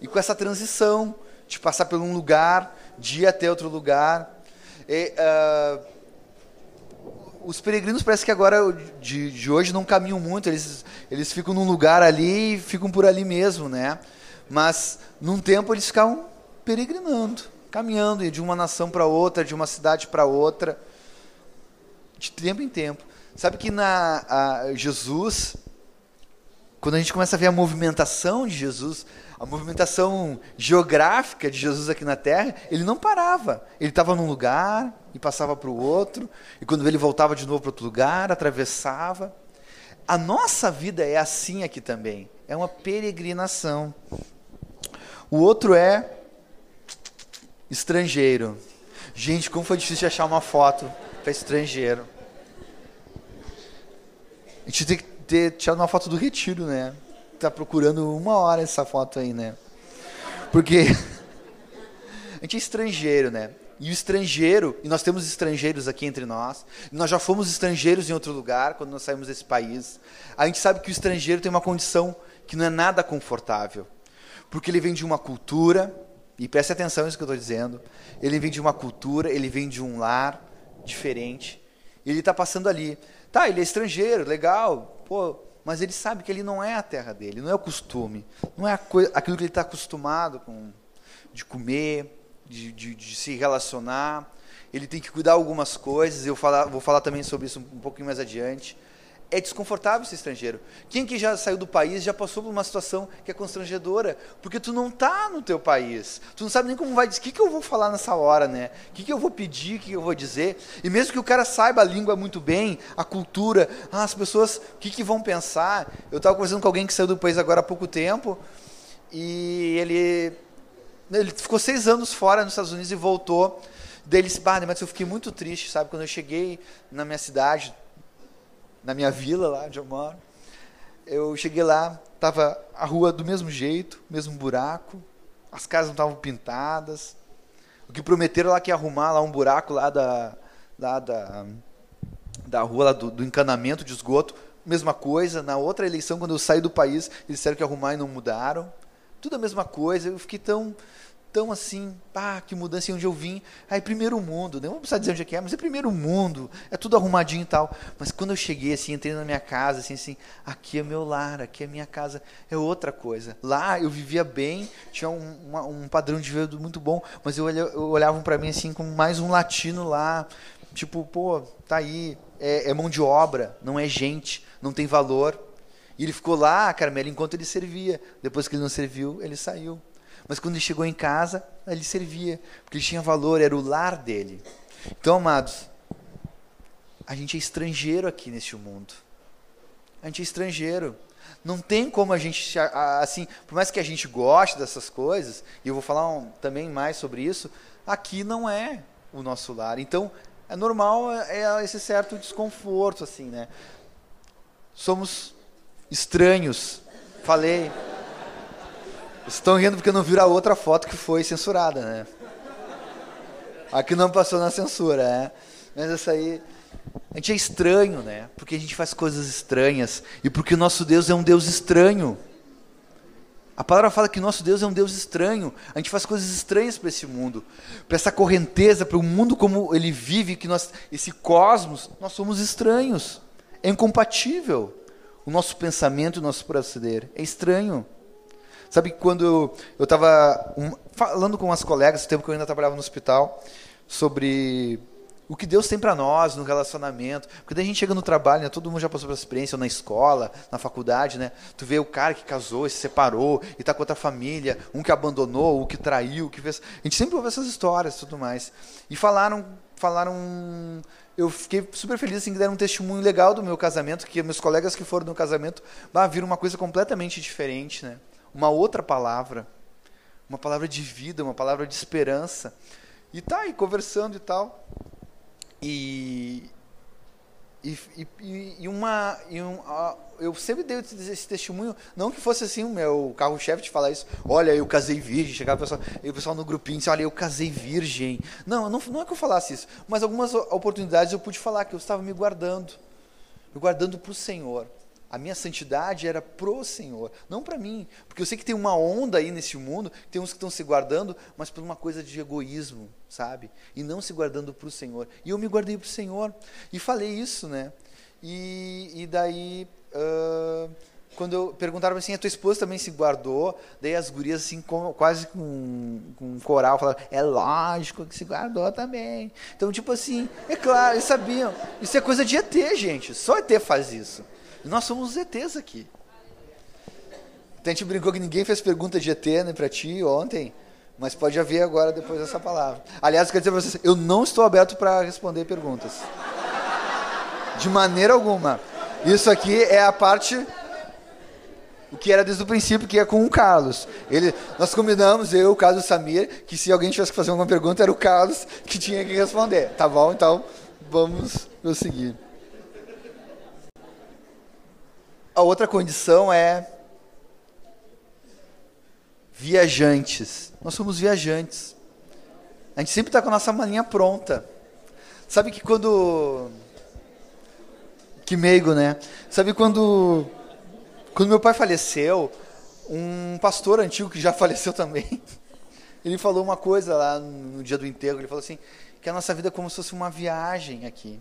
Speaker 2: e com essa transição de passar por um lugar, de ir até outro lugar. E, uh, os peregrinos parece que agora de, de hoje não caminham muito, eles, eles ficam num lugar ali e ficam por ali mesmo, né? Mas num tempo eles ficavam peregrinando, caminhando de uma nação para outra, de uma cidade para outra, de tempo em tempo. Sabe que na Jesus, quando a gente começa a ver a movimentação de Jesus, a movimentação geográfica de Jesus aqui na Terra, ele não parava. Ele estava num lugar e passava para o outro, e quando ele voltava de novo para outro lugar, atravessava. A nossa vida é assim aqui também. É uma peregrinação. O outro é estrangeiro. Gente, como foi difícil de achar uma foto para estrangeiro. A gente tem que ter tirado uma foto do retiro, né? Tá procurando uma hora essa foto aí, né? Porque a gente é estrangeiro, né? E o estrangeiro, e nós temos estrangeiros aqui entre nós, nós já fomos estrangeiros em outro lugar quando nós saímos desse país. A gente sabe que o estrangeiro tem uma condição que não é nada confortável. Porque ele vem de uma cultura, e preste atenção nisso que eu estou dizendo, ele vem de uma cultura, ele vem de um lar diferente, ele está passando ali. Tá, ele é estrangeiro, legal, pô, mas ele sabe que ele não é a terra dele, não é o costume, não é aquilo que ele está acostumado com, de comer, de, de, de, se relacionar. Ele tem que cuidar algumas coisas. Eu falar, vou falar também sobre isso um pouquinho mais adiante. É desconfortável ser estrangeiro. Quem que já saiu do país já passou por uma situação que é constrangedora, porque tu não está no teu país. Tu não sabe nem como vai dizer, o que, que eu vou falar nessa hora, né? O que, que eu vou pedir, o que, que eu vou dizer. E mesmo que o cara saiba a língua muito bem, a cultura, ah, as pessoas, o que, que vão pensar. Eu estava conversando com alguém que saiu do país agora há pouco tempo, e ele ele ficou seis anos fora nos Estados Unidos e voltou. Daí ele disse, mas eu fiquei muito triste, sabe? Quando eu cheguei na minha cidade, na minha vila lá onde eu moro, eu cheguei lá, tava a rua do mesmo jeito, mesmo buraco, as casas não estavam pintadas. O que prometeram lá que ia arrumar lá um buraco lá da, lá da, da rua lá do, do encanamento de esgoto, mesma coisa. Na outra eleição, quando eu saí do país, eles disseram que ia arrumar e não mudaram tudo a mesma coisa. Eu fiquei tão, tão assim, pá, que mudança onde eu vim. Aí, primeiro mundo, não vou precisar dizer onde é que é, mas é primeiro mundo, é tudo arrumadinho e tal. Mas quando eu cheguei, assim, entrei na minha casa, assim, assim, aqui é meu lar, aqui é minha casa, é outra coisa. Lá eu vivia bem, tinha um, uma, um padrão de vida muito bom, mas eu, eu olhavam para mim assim, com mais um latino lá, tipo, pô, tá aí, é, é mão de obra, não é gente, não tem valor. E ele ficou lá, Carmela, enquanto ele servia. Depois que ele não serviu, ele saiu. Mas quando ele chegou em casa, ele servia, porque ele tinha valor, era o lar dele. Então, amados, a gente é estrangeiro aqui neste mundo. A gente é estrangeiro. Não tem como a gente, assim, por mais que a gente goste dessas coisas, e eu vou falar um, também mais sobre isso, aqui não é o nosso lar. Então, é normal é, é esse certo desconforto, assim, né? Somos estranhos. Falei. Estão rindo porque não viram a outra foto que foi censurada, né? Aqui não passou na censura, né? Mas essa aí. A gente é estranho, né? Porque a gente faz coisas estranhas. E porque o nosso Deus é um Deus estranho. A palavra fala que nosso Deus é um Deus estranho. A gente faz coisas estranhas para esse mundo, para essa correnteza, para o mundo como ele vive, que nós, esse cosmos, nós somos estranhos. É incompatível o nosso pensamento, o nosso proceder. É estranho. Sabe quando eu estava um, falando com umas colegas, no tempo que eu ainda trabalhava no hospital, sobre o que Deus tem para nós no relacionamento. Porque daí a gente chega no trabalho, né, todo mundo já passou essa experiência, ou na escola, na faculdade, né? Tu vê o cara que casou, se separou, e está com outra família, um que abandonou, o que traiu, o que fez. A gente sempre ouve essas histórias e tudo mais. E falaram, falaram eu fiquei super feliz assim, que deram um testemunho legal do meu casamento, que meus colegas que foram no casamento bah, viram uma coisa completamente diferente, né? Uma outra palavra, uma palavra de vida, uma palavra de esperança. E tá aí conversando e tal. E, e, e, e uma. E um, eu sempre dei esse testemunho, não que fosse assim o meu carro-chefe de falar isso, olha, eu casei virgem, chegava o pessoal, o pessoal no grupinho disse, olha, eu casei virgem. Não, não, não é que eu falasse isso, mas algumas oportunidades eu pude falar que eu estava me guardando, me guardando para o Senhor. A minha santidade era pro Senhor, não para mim. Porque eu sei que tem uma onda aí nesse mundo, tem uns que estão se guardando, mas por uma coisa de egoísmo, sabe? E não se guardando para o Senhor. E eu me guardei para o Senhor. E falei isso, né? E, e daí, uh, quando eu perguntaram assim, a tua esposa também se guardou? Daí as gurias, assim, com, quase com, com um coral, falaram, é lógico que se guardou também. Então, tipo assim, é claro, eles sabiam. Isso é coisa de ET, gente. Só ET faz isso. Nós somos os ETs aqui. A gente brincou que ninguém fez pergunta de ET né, para ti ontem, mas pode haver agora depois dessa palavra. Aliás, quero dizer para vocês, eu não estou aberto para responder perguntas. De maneira alguma. Isso aqui é a parte. O que era desde o princípio, que ia com o Carlos. Ele, nós combinamos, eu, o Carlos e o Samir, que se alguém tivesse que fazer alguma pergunta, era o Carlos que tinha que responder. Tá bom? Então, vamos prosseguir. A outra condição é viajantes. Nós somos viajantes. A gente sempre está com a nossa malinha pronta. Sabe que quando. Que meigo, né? Sabe quando. Quando meu pai faleceu, um pastor antigo que já faleceu também, ele falou uma coisa lá no dia do enterro. Ele falou assim: que a nossa vida é como se fosse uma viagem aqui.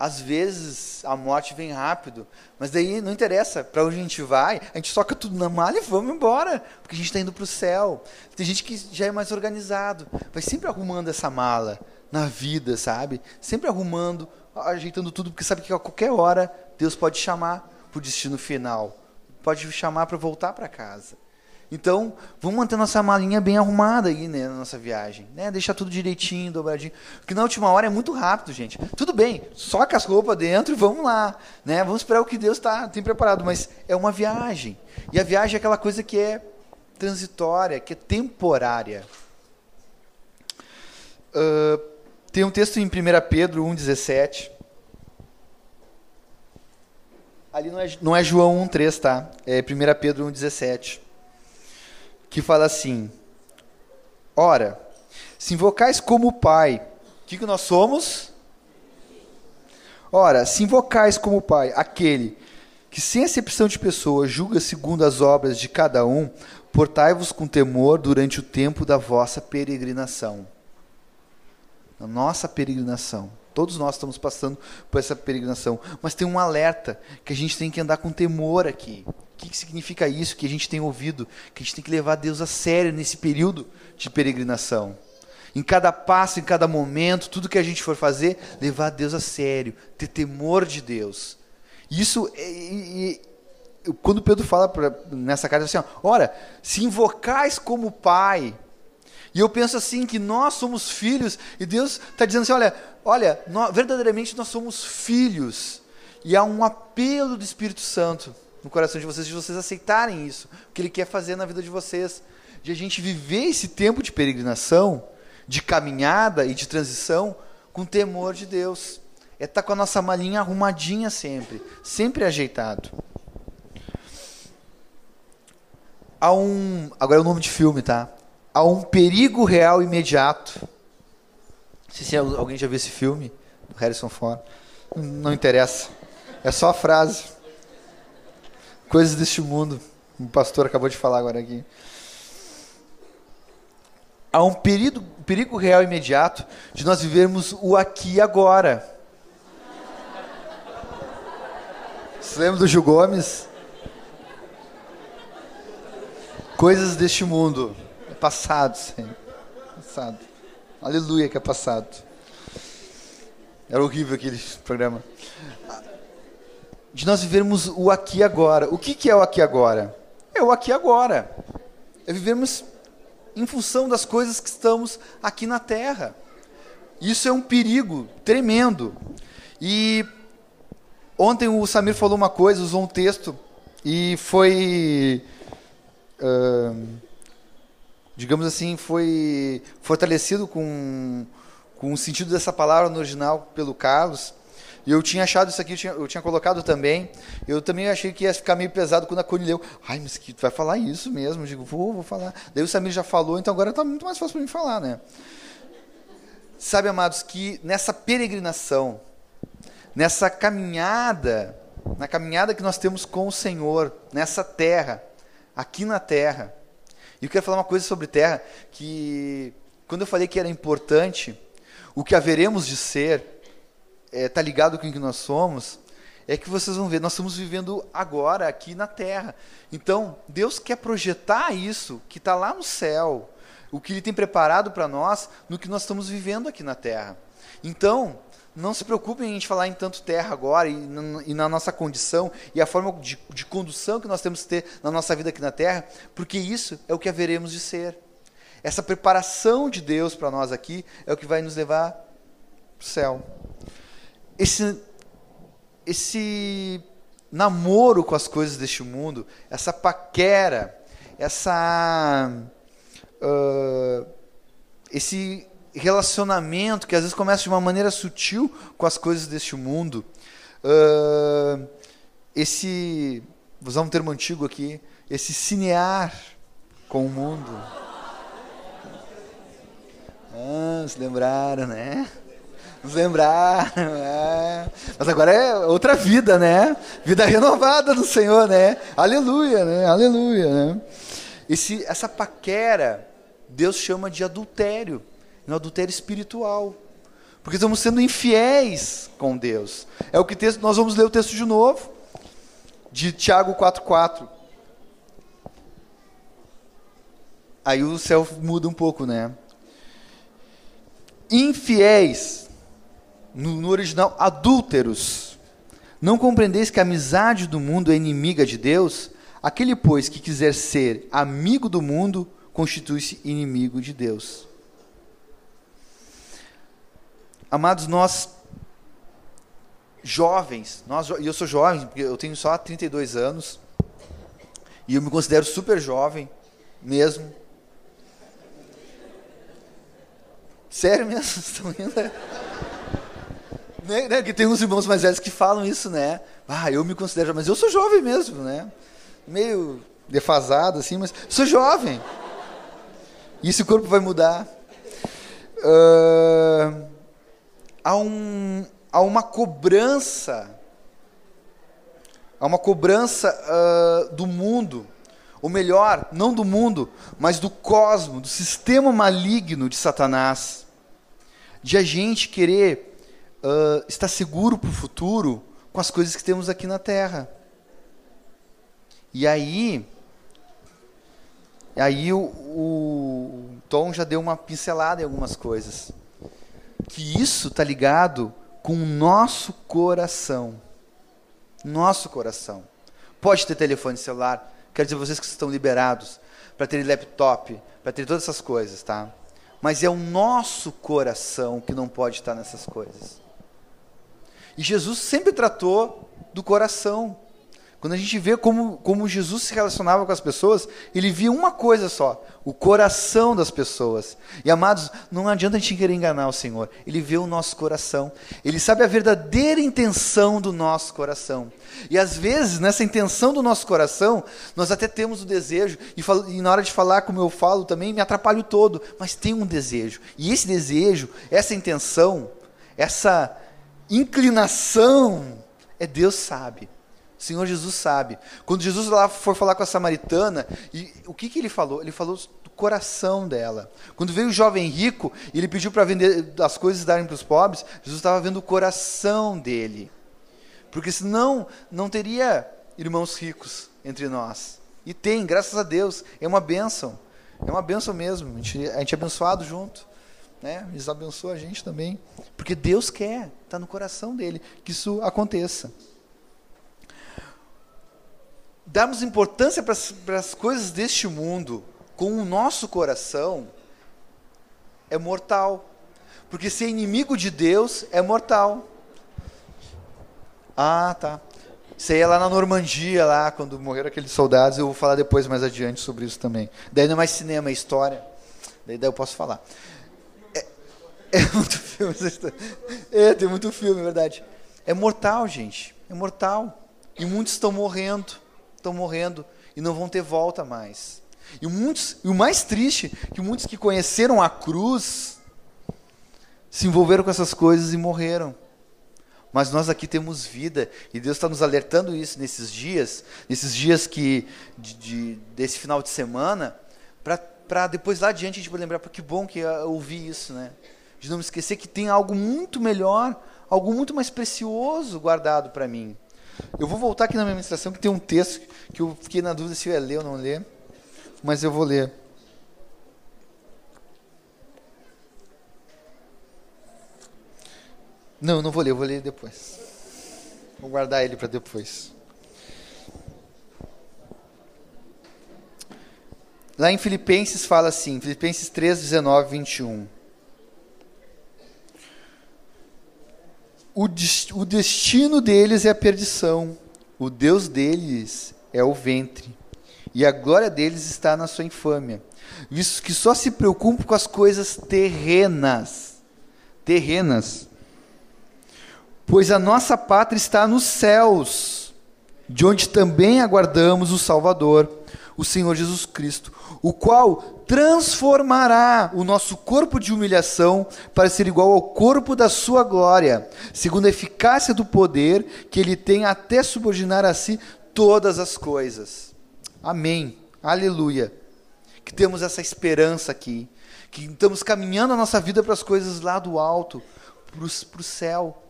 Speaker 2: Às vezes a morte vem rápido, mas daí não interessa para onde a gente vai, a gente toca tudo na mala e vamos embora, porque a gente está indo para o céu. Tem gente que já é mais organizado, vai sempre arrumando essa mala na vida, sabe? Sempre arrumando, ajeitando tudo, porque sabe que a qualquer hora Deus pode chamar para o destino final, pode chamar para voltar para casa. Então, vamos manter nossa malinha bem arrumada aí, né, na nossa viagem, né? Deixar tudo direitinho, dobradinho, porque na última hora é muito rápido, gente. Tudo bem, soca as roupas dentro e vamos lá, né? Vamos esperar o que Deus tá, tem preparado, mas é uma viagem. E a viagem é aquela coisa que é transitória, que é temporária. Uh, tem um texto em 1 Pedro 1,17. Ali não é, não é João 1,3, tá? É 1 Pedro 1,17 que fala assim: Ora, se invocais como Pai, o que, que nós somos? Ora, se invocais como Pai aquele que, sem acepção de pessoa, julga segundo as obras de cada um, portai-vos com temor durante o tempo da vossa peregrinação. A nossa peregrinação. Todos nós estamos passando por essa peregrinação. Mas tem um alerta que a gente tem que andar com temor aqui que, que significa isso que a gente tem ouvido? Que a gente tem que levar Deus a sério nesse período de peregrinação. Em cada passo, em cada momento, tudo que a gente for fazer, levar Deus a sério, ter temor de Deus. Isso, é, é, quando Pedro fala pra, nessa carta assim, ó, ora, se invocais como Pai, e eu penso assim que nós somos filhos e Deus está dizendo assim, olha, olha, nós, verdadeiramente nós somos filhos e há um apelo do Espírito Santo no coração de vocês, de vocês aceitarem isso, o que Ele quer fazer na vida de vocês, de a gente viver esse tempo de peregrinação, de caminhada e de transição com temor de Deus. É estar tá com a nossa malinha arrumadinha sempre, sempre ajeitado. Há um, agora é o nome de filme, tá? Há um perigo real imediato. Não sei se alguém já viu esse filme, do Harrison Ford. Não interessa. É só a frase. Coisas deste mundo. O pastor acabou de falar agora aqui. Há um perigo, perigo real imediato de nós vivermos o aqui e agora. Você lembra do Gil Gomes? Coisas deste mundo. É passado, Senhor. Passado. Aleluia que é passado. Era horrível aquele programa de nós vivermos o aqui agora. O que, que é o aqui agora? É o aqui agora. É vivermos em função das coisas que estamos aqui na Terra. Isso é um perigo tremendo. E ontem o Samir falou uma coisa, usou um texto e foi, uh, digamos assim, foi fortalecido com, com o sentido dessa palavra no original pelo Carlos. E eu tinha achado isso aqui, eu tinha, eu tinha, colocado também. Eu também achei que ia ficar meio pesado quando a Cone leu. Ai, mas que tu vai falar isso mesmo? Eu digo, vou, vou falar. Daí o Samir já falou, então agora está muito mais fácil para mim falar, né? Sabe, amados, que nessa peregrinação, nessa caminhada, na caminhada que nós temos com o Senhor, nessa terra, aqui na terra, e eu quero falar uma coisa sobre terra, que quando eu falei que era importante, o que haveremos de ser, é, tá ligado com o que nós somos, é que vocês vão ver, nós estamos vivendo agora aqui na Terra. Então, Deus quer projetar isso que está lá no céu, o que Ele tem preparado para nós, no que nós estamos vivendo aqui na Terra. Então, não se preocupem em a gente falar em tanto terra agora e, e na nossa condição e a forma de, de, condução que nós temos que ter na nossa vida aqui na terra, porque isso é o que haveremos de ser. Essa preparação de Deus para nós aqui é o que vai nos levar para o céu esse, esse namoro com as coisas deste mundo, essa paquera, essa uh, esse relacionamento que às vezes começa de uma maneira sutil com as coisas deste mundo, uh, esse, vou usar um termo antigo aqui, esse cinear com o mundo. Ah, se lembraram, né? Nos lembraram, é. Mas agora é outra vida, né? Vida renovada do Senhor, né? Aleluia, né? Aleluia, né? Esse, essa paquera, Deus chama de adultério, no adultério espiritual. Porque estamos sendo infiéis com Deus. É o que texto, nós vamos ler o texto de novo, de Tiago 4,4. Aí o céu muda um pouco, né? Infiéis, no, no original, adúlteros. Não compreendeis que a amizade do mundo é inimiga de Deus? Aquele, pois, que quiser ser amigo do mundo, constitui-se inimigo de Deus. Amados, nós jovens, nós, e eu sou jovem, porque eu tenho só 32 anos, e eu me considero super jovem, mesmo. Sério mesmo? Estão rindo? Né, né, que tem uns irmãos mais velhos que falam isso, né? Ah, eu me considero, mas eu sou jovem mesmo, né? Meio defasado assim, mas sou jovem. E esse corpo vai mudar. Uh, há, um, há uma cobrança, há uma cobrança uh, do mundo, ou melhor, não do mundo, mas do cosmo, do sistema maligno de Satanás, de a gente querer uh, estar seguro para o futuro com as coisas que temos aqui na Terra. E aí, aí o, o Tom já deu uma pincelada em algumas coisas. Que isso está ligado com o nosso coração. Nosso coração. Pode ter telefone celular. Quero dizer vocês que estão liberados para ter laptop, para ter todas essas coisas, tá? Mas é o nosso coração que não pode estar nessas coisas. E Jesus sempre tratou do coração. Quando a gente vê como, como Jesus se relacionava com as pessoas, ele via uma coisa só: o coração das pessoas. E amados, não adianta a gente querer enganar o Senhor. Ele vê o nosso coração. Ele sabe a verdadeira intenção do nosso coração. E às vezes, nessa intenção do nosso coração, nós até temos o desejo, e, e na hora de falar como eu falo também, me atrapalho todo. Mas tem um desejo. E esse desejo, essa intenção, essa inclinação, é Deus sabe. O Senhor Jesus sabe. Quando Jesus lá for falar com a samaritana, e o que, que ele falou? Ele falou do coração dela. Quando veio o jovem rico e ele pediu para vender as coisas e darem para os pobres, Jesus estava vendo o coração dele. Porque senão não teria irmãos ricos entre nós. E tem, graças a Deus. É uma bênção. É uma bênção mesmo. A gente, a gente é abençoado junto. Né? Eles abençoam a gente também. Porque Deus quer, está no coração dele, que isso aconteça darmos importância para as coisas deste mundo com o nosso coração é mortal. Porque ser inimigo de Deus é mortal. Ah, tá. Isso aí é lá na Normandia, lá, quando morreram aqueles soldados, eu vou falar depois, mais adiante, sobre isso também. Daí não é mais cinema, é história. Daí, daí eu posso falar. É, muito filme. É, tem muito filme, é verdade. É mortal, gente. É mortal. E muitos estão morrendo estão morrendo e não vão ter volta mais. E, muitos, e o mais triste, que muitos que conheceram a cruz se envolveram com essas coisas e morreram. Mas nós aqui temos vida e Deus está nos alertando isso nesses dias, nesses dias que de, de, desse final de semana, para depois lá adiante a gente lembrar, que bom que eu ouvi isso, né? De não me esquecer que tem algo muito melhor, algo muito mais precioso guardado para mim. Eu vou voltar aqui na minha administração que tem um texto que eu fiquei na dúvida se eu ia ler ou não ler, mas eu vou ler. Não, não vou ler, eu vou ler depois. Vou guardar ele para depois. Lá em Filipenses fala assim, Filipenses 3, 19, 21. O, o destino deles é a perdição, o Deus deles é o ventre, e a glória deles está na sua infâmia, visto que só se preocupam com as coisas terrenas. Terrenas. Pois a nossa pátria está nos céus, de onde também aguardamos o Salvador, o Senhor Jesus Cristo, o qual transformará o nosso corpo de humilhação para ser igual ao corpo da sua glória, segundo a eficácia do poder que ele tem até subordinar a si todas as coisas. Amém. Aleluia. Que temos essa esperança aqui, que estamos caminhando a nossa vida para as coisas lá do alto, para o céu.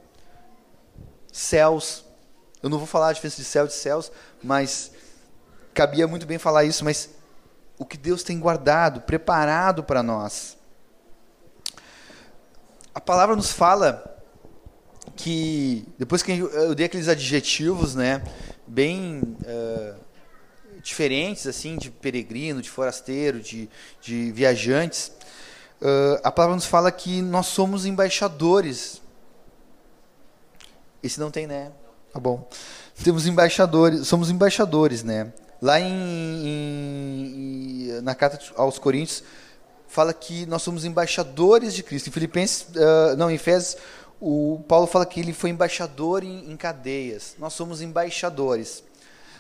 Speaker 2: Céus. Eu não vou falar a diferença de céu e de céus, mas cabia muito bem falar isso, mas o que Deus tem guardado, preparado para nós. A palavra nos fala que, depois que eu dei aqueles adjetivos, né, bem uh, diferentes, assim, de peregrino, de forasteiro, de, de viajantes, uh, a palavra nos fala que nós somos embaixadores. Esse não tem, né? Tá bom. Temos embaixadores, somos embaixadores, né? Lá em, em, na carta aos Coríntios fala que nós somos embaixadores de Cristo. Em Filipenses, uh, não, em Efésios, o Paulo fala que ele foi embaixador em, em cadeias. Nós somos embaixadores.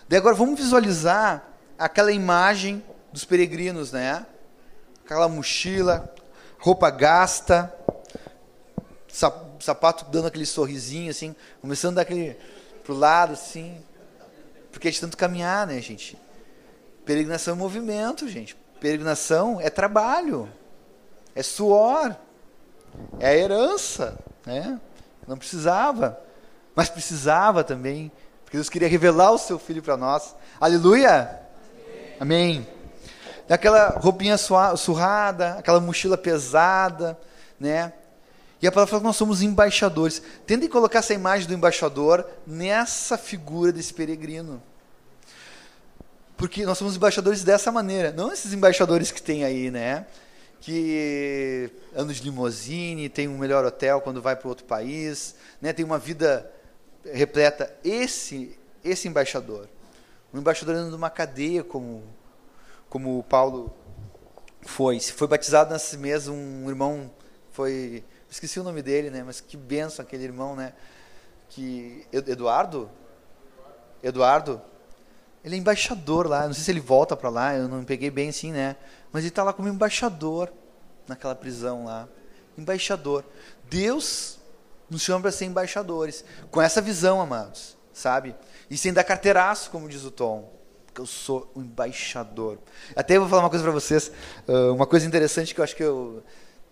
Speaker 2: Daí agora vamos visualizar aquela imagem dos peregrinos, né? Aquela mochila, roupa gasta, sapato dando aquele sorrisinho assim, começando a dar aquele pro lado assim, porque é de tanto caminhar, né, gente? Peregrinação é movimento, gente. Peregrinação é trabalho. É suor. É a herança, né? Não precisava, mas precisava também, porque Deus queria revelar o seu filho para nós. Aleluia! Amém. Aquela roupinha surrada, aquela mochila pesada, né? E a palavra fala que nós somos embaixadores. Tentem colocar essa imagem do embaixador nessa figura desse peregrino. Porque nós somos embaixadores dessa maneira, não esses embaixadores que tem aí, né? Que andam de limousine, tem um melhor hotel quando vai para outro país, né? Tem uma vida repleta. Esse, esse embaixador, um embaixador andando numa cadeia como, como o Paulo foi. Se foi batizado nesse mês um irmão foi esqueci o nome dele, né? Mas que benção aquele irmão, né? Que Eduardo, Eduardo, ele é embaixador lá. Não sei se ele volta para lá. Eu não peguei bem assim, né? Mas ele está lá como embaixador naquela prisão lá. Embaixador. Deus nos chama para ser embaixadores. Com essa visão, amados, sabe? E sem dar carteiraço, como diz o Tom. Porque eu sou o embaixador. Até eu vou falar uma coisa para vocês. uma coisa interessante que eu acho que eu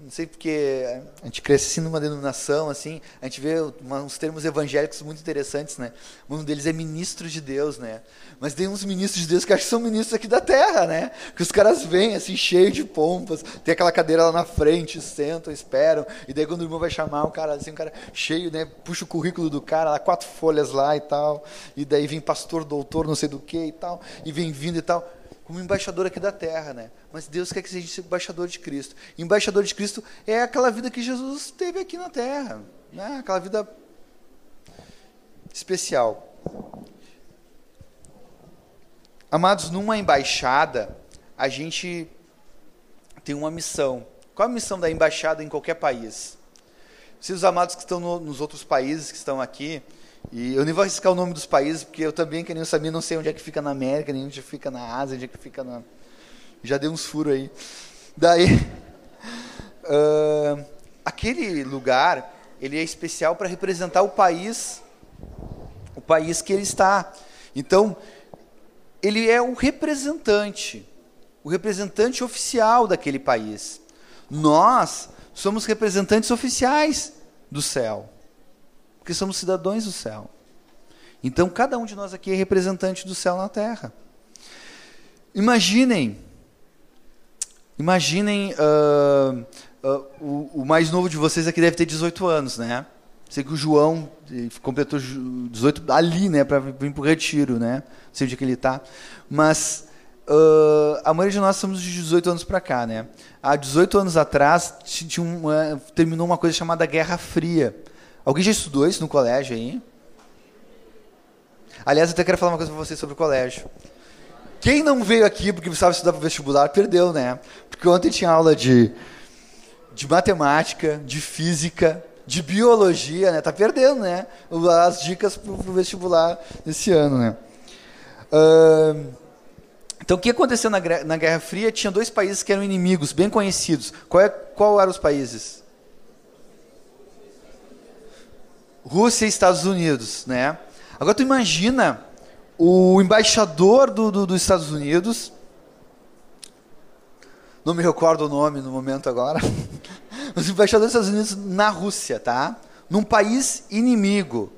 Speaker 2: não sei porque a gente cresce assim numa denominação, assim, a gente vê uns termos evangélicos muito interessantes, né? Um deles é ministro de Deus, né? Mas tem uns ministros de Deus que acho que são ministros aqui da terra, né? Que os caras vêm, assim, cheios de pompas, tem aquela cadeira lá na frente, sentam, esperam, e daí quando o irmão vai chamar, um cara assim, um cara cheio, né? Puxa o currículo do cara, lá, quatro folhas lá e tal, e daí vem pastor, doutor, não sei do que e tal, e vem vindo e tal como embaixador aqui da terra, né? Mas Deus quer que seja embaixador de Cristo. embaixador de Cristo é aquela vida que Jesus teve aqui na terra, né? Aquela vida especial. Amados, numa embaixada, a gente tem uma missão. Qual a missão da embaixada em qualquer país? Os amados que estão no, nos outros países que estão aqui, e eu nem vou arriscar o nome dos países, porque eu também, que nem eu sabia, não sei onde é que fica na América, nem onde fica na Ásia, onde é que fica na. Já dei uns furos aí. Daí. Uh, aquele lugar, ele é especial para representar o país, o país que ele está. Então, ele é o representante, o representante oficial daquele país. Nós somos representantes oficiais do céu porque somos cidadãos do céu. Então, cada um de nós aqui é representante do céu na terra. Imaginem, imaginem, uh, uh, o, o, mais novo de vocês aqui deve ter 18 anos, né? Sei que o João completou 18 ali, né, para vir para o retiro, né? Não sei onde é que ele está. Mas uh, a maioria de nós somos de 18 anos para cá, né? Há 18 anos atrás uma, terminou uma coisa chamada Guerra Fria Alguém já estudou isso no colégio aí? Aliás, eu até quero falar uma coisa para vocês sobre o colégio. Quem não veio aqui porque precisava estudar para vestibular, perdeu, né? Porque ontem tinha aula de, de matemática, de física, de biologia, né? Tá perdendo, né? As dicas para o vestibular esse ano, né? Uh, então, o que aconteceu na, na, Guerra Fria? Tinha dois países que eram inimigos, bem conhecidos. Qual, é, qual eram os países? Rússia e Estados Unidos, né? Agora, tu imagina o embaixador do, do, dos Estados Unidos, não me recordo o nome no momento agora, os embaixadores dos Estados Unidos na Rússia, tá? Num país inimigo.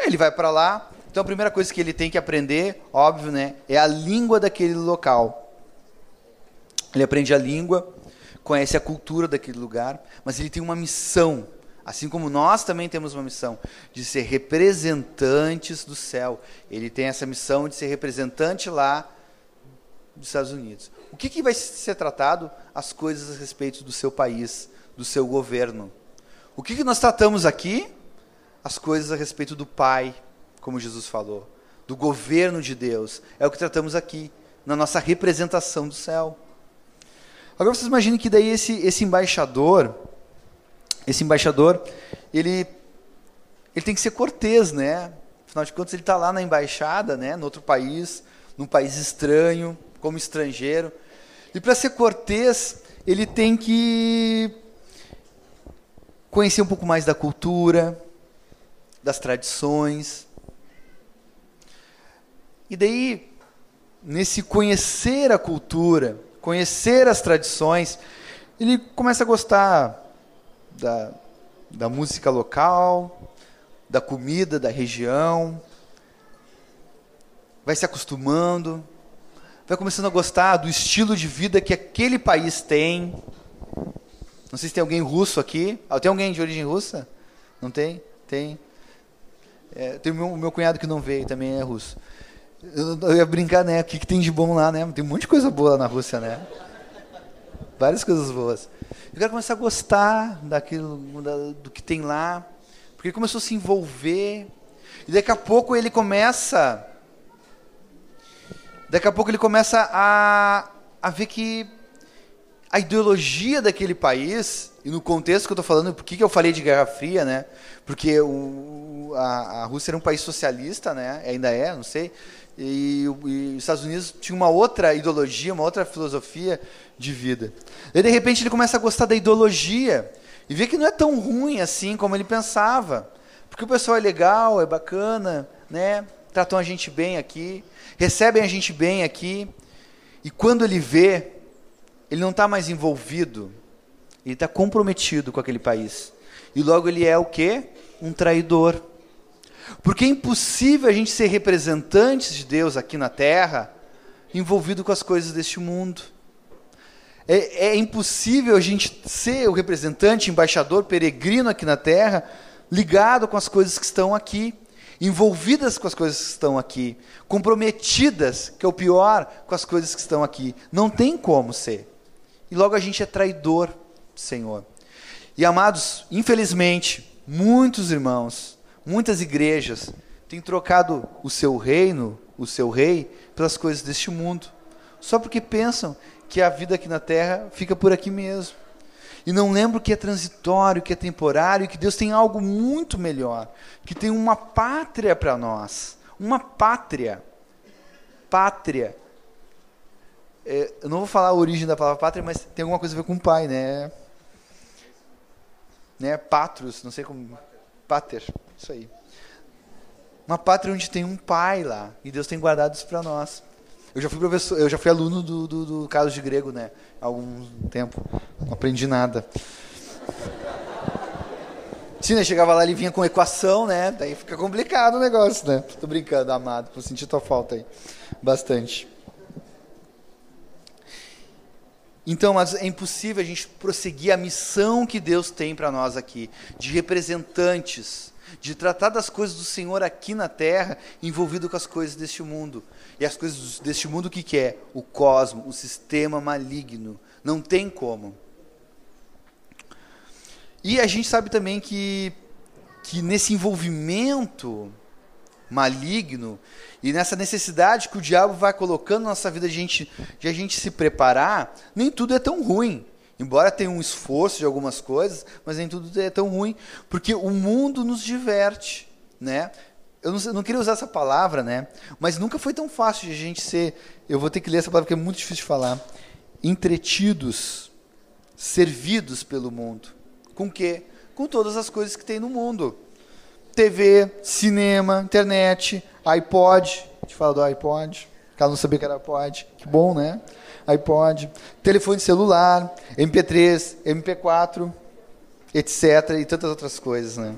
Speaker 2: Ele vai para lá, então a primeira coisa que ele tem que aprender, óbvio, né, é a língua daquele local. Ele aprende a língua, conhece a cultura daquele lugar, mas ele tem uma missão Assim como nós também temos uma missão de ser representantes do céu. Ele tem essa missão de ser representante lá dos Estados Unidos. O que, que vai ser tratado? As coisas a respeito do seu país, do seu governo. O que, que nós tratamos aqui? As coisas a respeito do Pai, como Jesus falou, do governo de Deus. É o que tratamos aqui, na nossa representação do céu. Agora vocês imaginem que daí esse, esse embaixador, esse embaixador, ele, ele tem que ser cortês, né? Afinal de contas, ele está lá na embaixada, né? No outro país, num país estranho, como estrangeiro. E para ser cortês, ele tem que conhecer um pouco mais da cultura, das tradições. E daí, nesse conhecer a cultura, conhecer as tradições, ele começa a gostar da, da música local, da comida da região, vai se acostumando, vai começando a gostar do estilo de vida que aquele país tem. Não sei se tem alguém russo aqui. Ah, tem alguém de origem russa? Não tem? Tem. É, tem o meu, meu, cunhado que não veio, também é russo. Eu, eu ia brincar, né? O que, que tem de bom lá, né? Tem um monte de coisa boa lá na Rússia, né? Várias coisas boas. Eu quero começar a gostar daquilo, do que tem lá, porque ele começou a se envolver. E daqui a pouco ele começa. Daqui a pouco ele começa a, a ver que a ideologia daquele país, e no contexto que eu estou falando, por que eu falei de Guerra Fria, né? Porque o, a, a Rússia era um país socialista, né? Ainda é, não sei. E, e, os Estados Unidos tinha uma outra ideologia, uma outra filosofia de vida. E de repente ele começa a gostar da ideologia e vê que não é tão ruim assim como ele pensava, porque o pessoal é legal, é bacana, né? Tratam a gente bem aqui, recebem a gente bem aqui. E quando ele vê, ele não está mais envolvido, ele está comprometido com aquele país. E logo ele é o quê? Um traidor. Porque é impossível a gente ser representantes de Deus aqui na terra envolvido com as coisas deste mundo. É, é, impossível a gente ser o representante, embaixador, peregrino aqui na terra, ligado com as coisas que estão aqui, envolvidas com as coisas que estão aqui, comprometidas, que é o pior, com as coisas que estão aqui. Não tem como ser. E logo a gente é traidor, Senhor. E amados, infelizmente, muitos irmãos, muitas igrejas têm trocado o seu reino, o seu rei, pelas coisas deste mundo, só porque pensam que a vida aqui na terra fica por aqui mesmo. E não lembro que é transitório, que é temporário, que Deus tem algo muito melhor, que tem uma pátria para nós, uma pátria. Pátria. É, eu não vou falar a origem da palavra pátria, mas tem alguma coisa a ver com pai, né? Né? Patros, não sei como. Pater, isso aí. Uma pátria onde tem um pai lá, e Deus tem guardado isso para nós. Eu já fui professor, eu já fui aluno do, do, do Carlos de Grego, né? Há algum tempo. Não aprendi nada. Sim, né? Chegava lá, ele vinha com equação, né? Daí fica complicado o negócio, né? Tô brincando, amado. Vou sentir tua falta aí. Bastante. Então, mas é impossível a gente prosseguir a missão que Deus tem para nós aqui, de representantes, de tratar das coisas do Senhor aqui na terra, envolvido com as coisas deste mundo. E as coisas deste mundo, o que, que é? O cosmo, o sistema maligno. Não tem como. E a gente sabe também que, que nesse envolvimento maligno e nessa necessidade que o diabo vai colocando na nossa vida de a gente, de a gente se preparar, nem tudo é tão ruim. Embora tenha um esforço de algumas coisas, mas nem tudo é tão ruim, porque o mundo nos diverte, né? Eu não, não, queria usar essa palavra, né? Mas nunca foi tão fácil de a gente ser. Eu vou ter que ler essa palavra porque é muito difícil de falar. Entretidos, servidos pelo mundo. Com quê? Com todas as coisas que tem no mundo. TV, cinema, internet, iPod. A gente fala do iPod. Caso não sabia que era iPod. Que bom, né? iPod. Telefone celular, MP3, MP4, etc. E tantas outras coisas, né?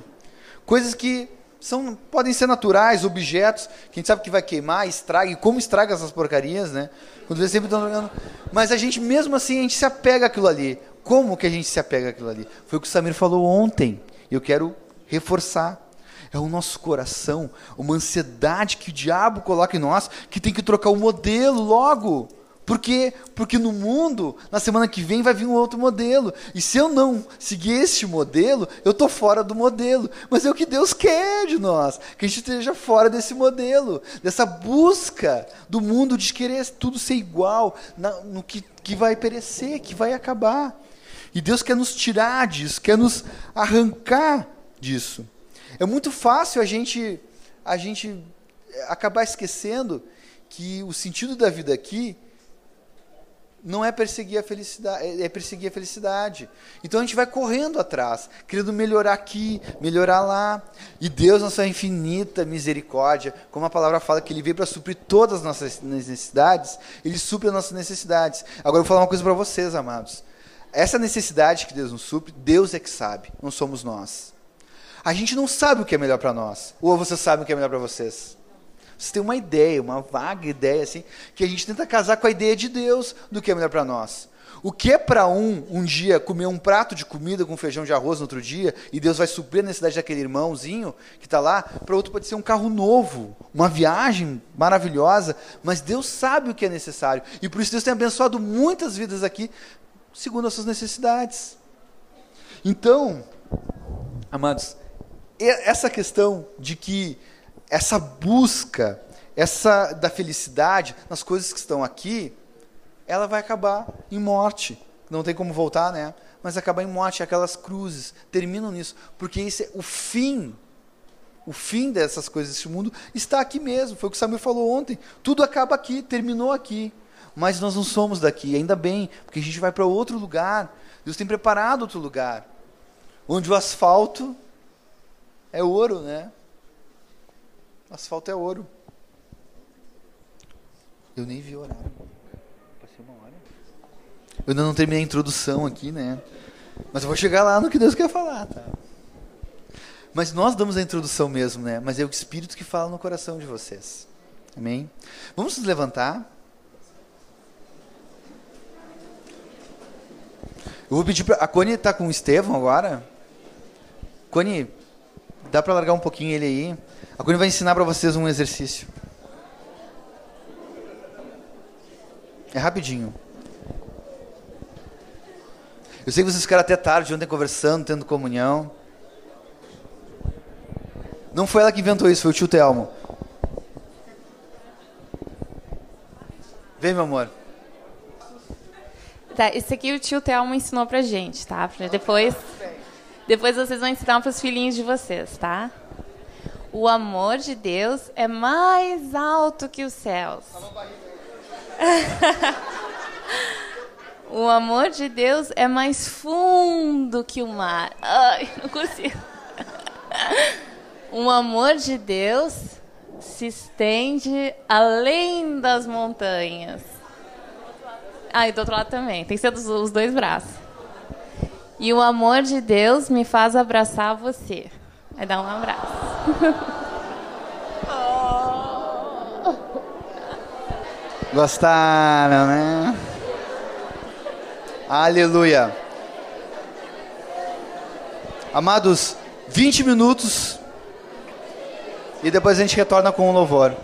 Speaker 2: Coisas que são, podem ser naturais, objetos, que a gente sabe que vai queimar, estraga, e como estraga essas porcarias, né? Quando vê sempre estão jogando. Mas a gente, mesmo assim, a gente se apega àquilo ali. Como que a gente se apega àquilo ali? Foi o que o Samir falou ontem. E eu quero reforçar. É o nosso coração, uma ansiedade que o diabo coloca em nós, que tem que trocar o modelo logo. Por quê? Porque no mundo, na semana que vem, vai vir um outro modelo. E se eu não seguir este modelo, eu estou fora do modelo. Mas é o que Deus quer de nós, que a gente esteja fora desse modelo, dessa busca do mundo de querer tudo ser igual, na, no que, que vai perecer, que vai acabar. E Deus quer nos tirar disso, quer nos arrancar disso. É muito fácil a gente, a gente acabar esquecendo que o sentido da vida aqui não é perseguir a felicidade, é, é perseguir a felicidade. Então a gente vai correndo atrás, querendo melhorar aqui, melhorar lá. E Deus, na sua infinita misericórdia, como a palavra fala que ele veio para suprir todas as nossas necessidades, ele supre as nossas necessidades. Agora eu vou falar uma coisa para vocês, amados. Essa necessidade que Deus nos supre, Deus é que sabe, não somos nós. A gente não sabe o que é melhor para nós. Ou vocês sabem o que é melhor para vocês? Você tem uma ideia, uma vaga ideia, assim, que a gente tenta casar com a ideia de Deus do que é melhor para nós. O que é para um, um dia, comer um prato de comida com feijão de arroz no outro dia, e Deus vai suprir a necessidade daquele irmãozinho que está lá, para outro pode ser um carro novo, uma viagem maravilhosa, mas Deus sabe o que é necessário. E por isso Deus tem abençoado muitas vidas aqui, segundo as suas necessidades. Então, amados, essa questão de que essa busca, essa da felicidade nas coisas que estão aqui, ela vai acabar em morte. Não tem como voltar, né? Mas acabar em morte, aquelas cruzes terminam nisso, porque esse é o fim. O fim dessas coisas desse mundo está aqui mesmo. Foi o que o Samuel falou ontem. Tudo acaba aqui, terminou aqui. Mas nós não somos daqui, ainda bem, porque a gente vai para outro lugar. Deus tem preparado outro lugar. Onde o asfalto é ouro, né? Asfalto é ouro. Eu nem vi o horário. Passei uma hora. Eu ainda não terminei a introdução aqui, né? Mas eu vou chegar lá no que Deus quer falar, tá? Mas nós damos a introdução mesmo, né? Mas é o Espírito que fala no coração de vocês. Amém? Vamos nos levantar. Eu vou pedir para a Cone está com o Estevão agora. Cone, dá para largar um pouquinho ele aí? A Cunha vai ensinar para vocês um exercício. É rapidinho. Eu sei que vocês ficaram até tarde ontem conversando, tendo comunhão. Não foi ela que inventou isso, foi o tio Telmo. Vem, meu amor.
Speaker 3: Tá, esse aqui o tio Telmo ensinou pra gente, tá? Pra depois, depois vocês vão ensinar para os filhinhos de vocês, tá? O amor de Deus é mais alto que os céus. o amor de Deus é mais fundo que o mar. Ai, não consigo. o amor de Deus se estende além das montanhas. Ah, e do outro lado também. Tem que ser dos, os dois braços. E o amor de Deus me faz abraçar você. É dar um abraço.
Speaker 2: Gostaram, né? Aleluia. Amados, 20 minutos e depois a gente retorna com o louvor.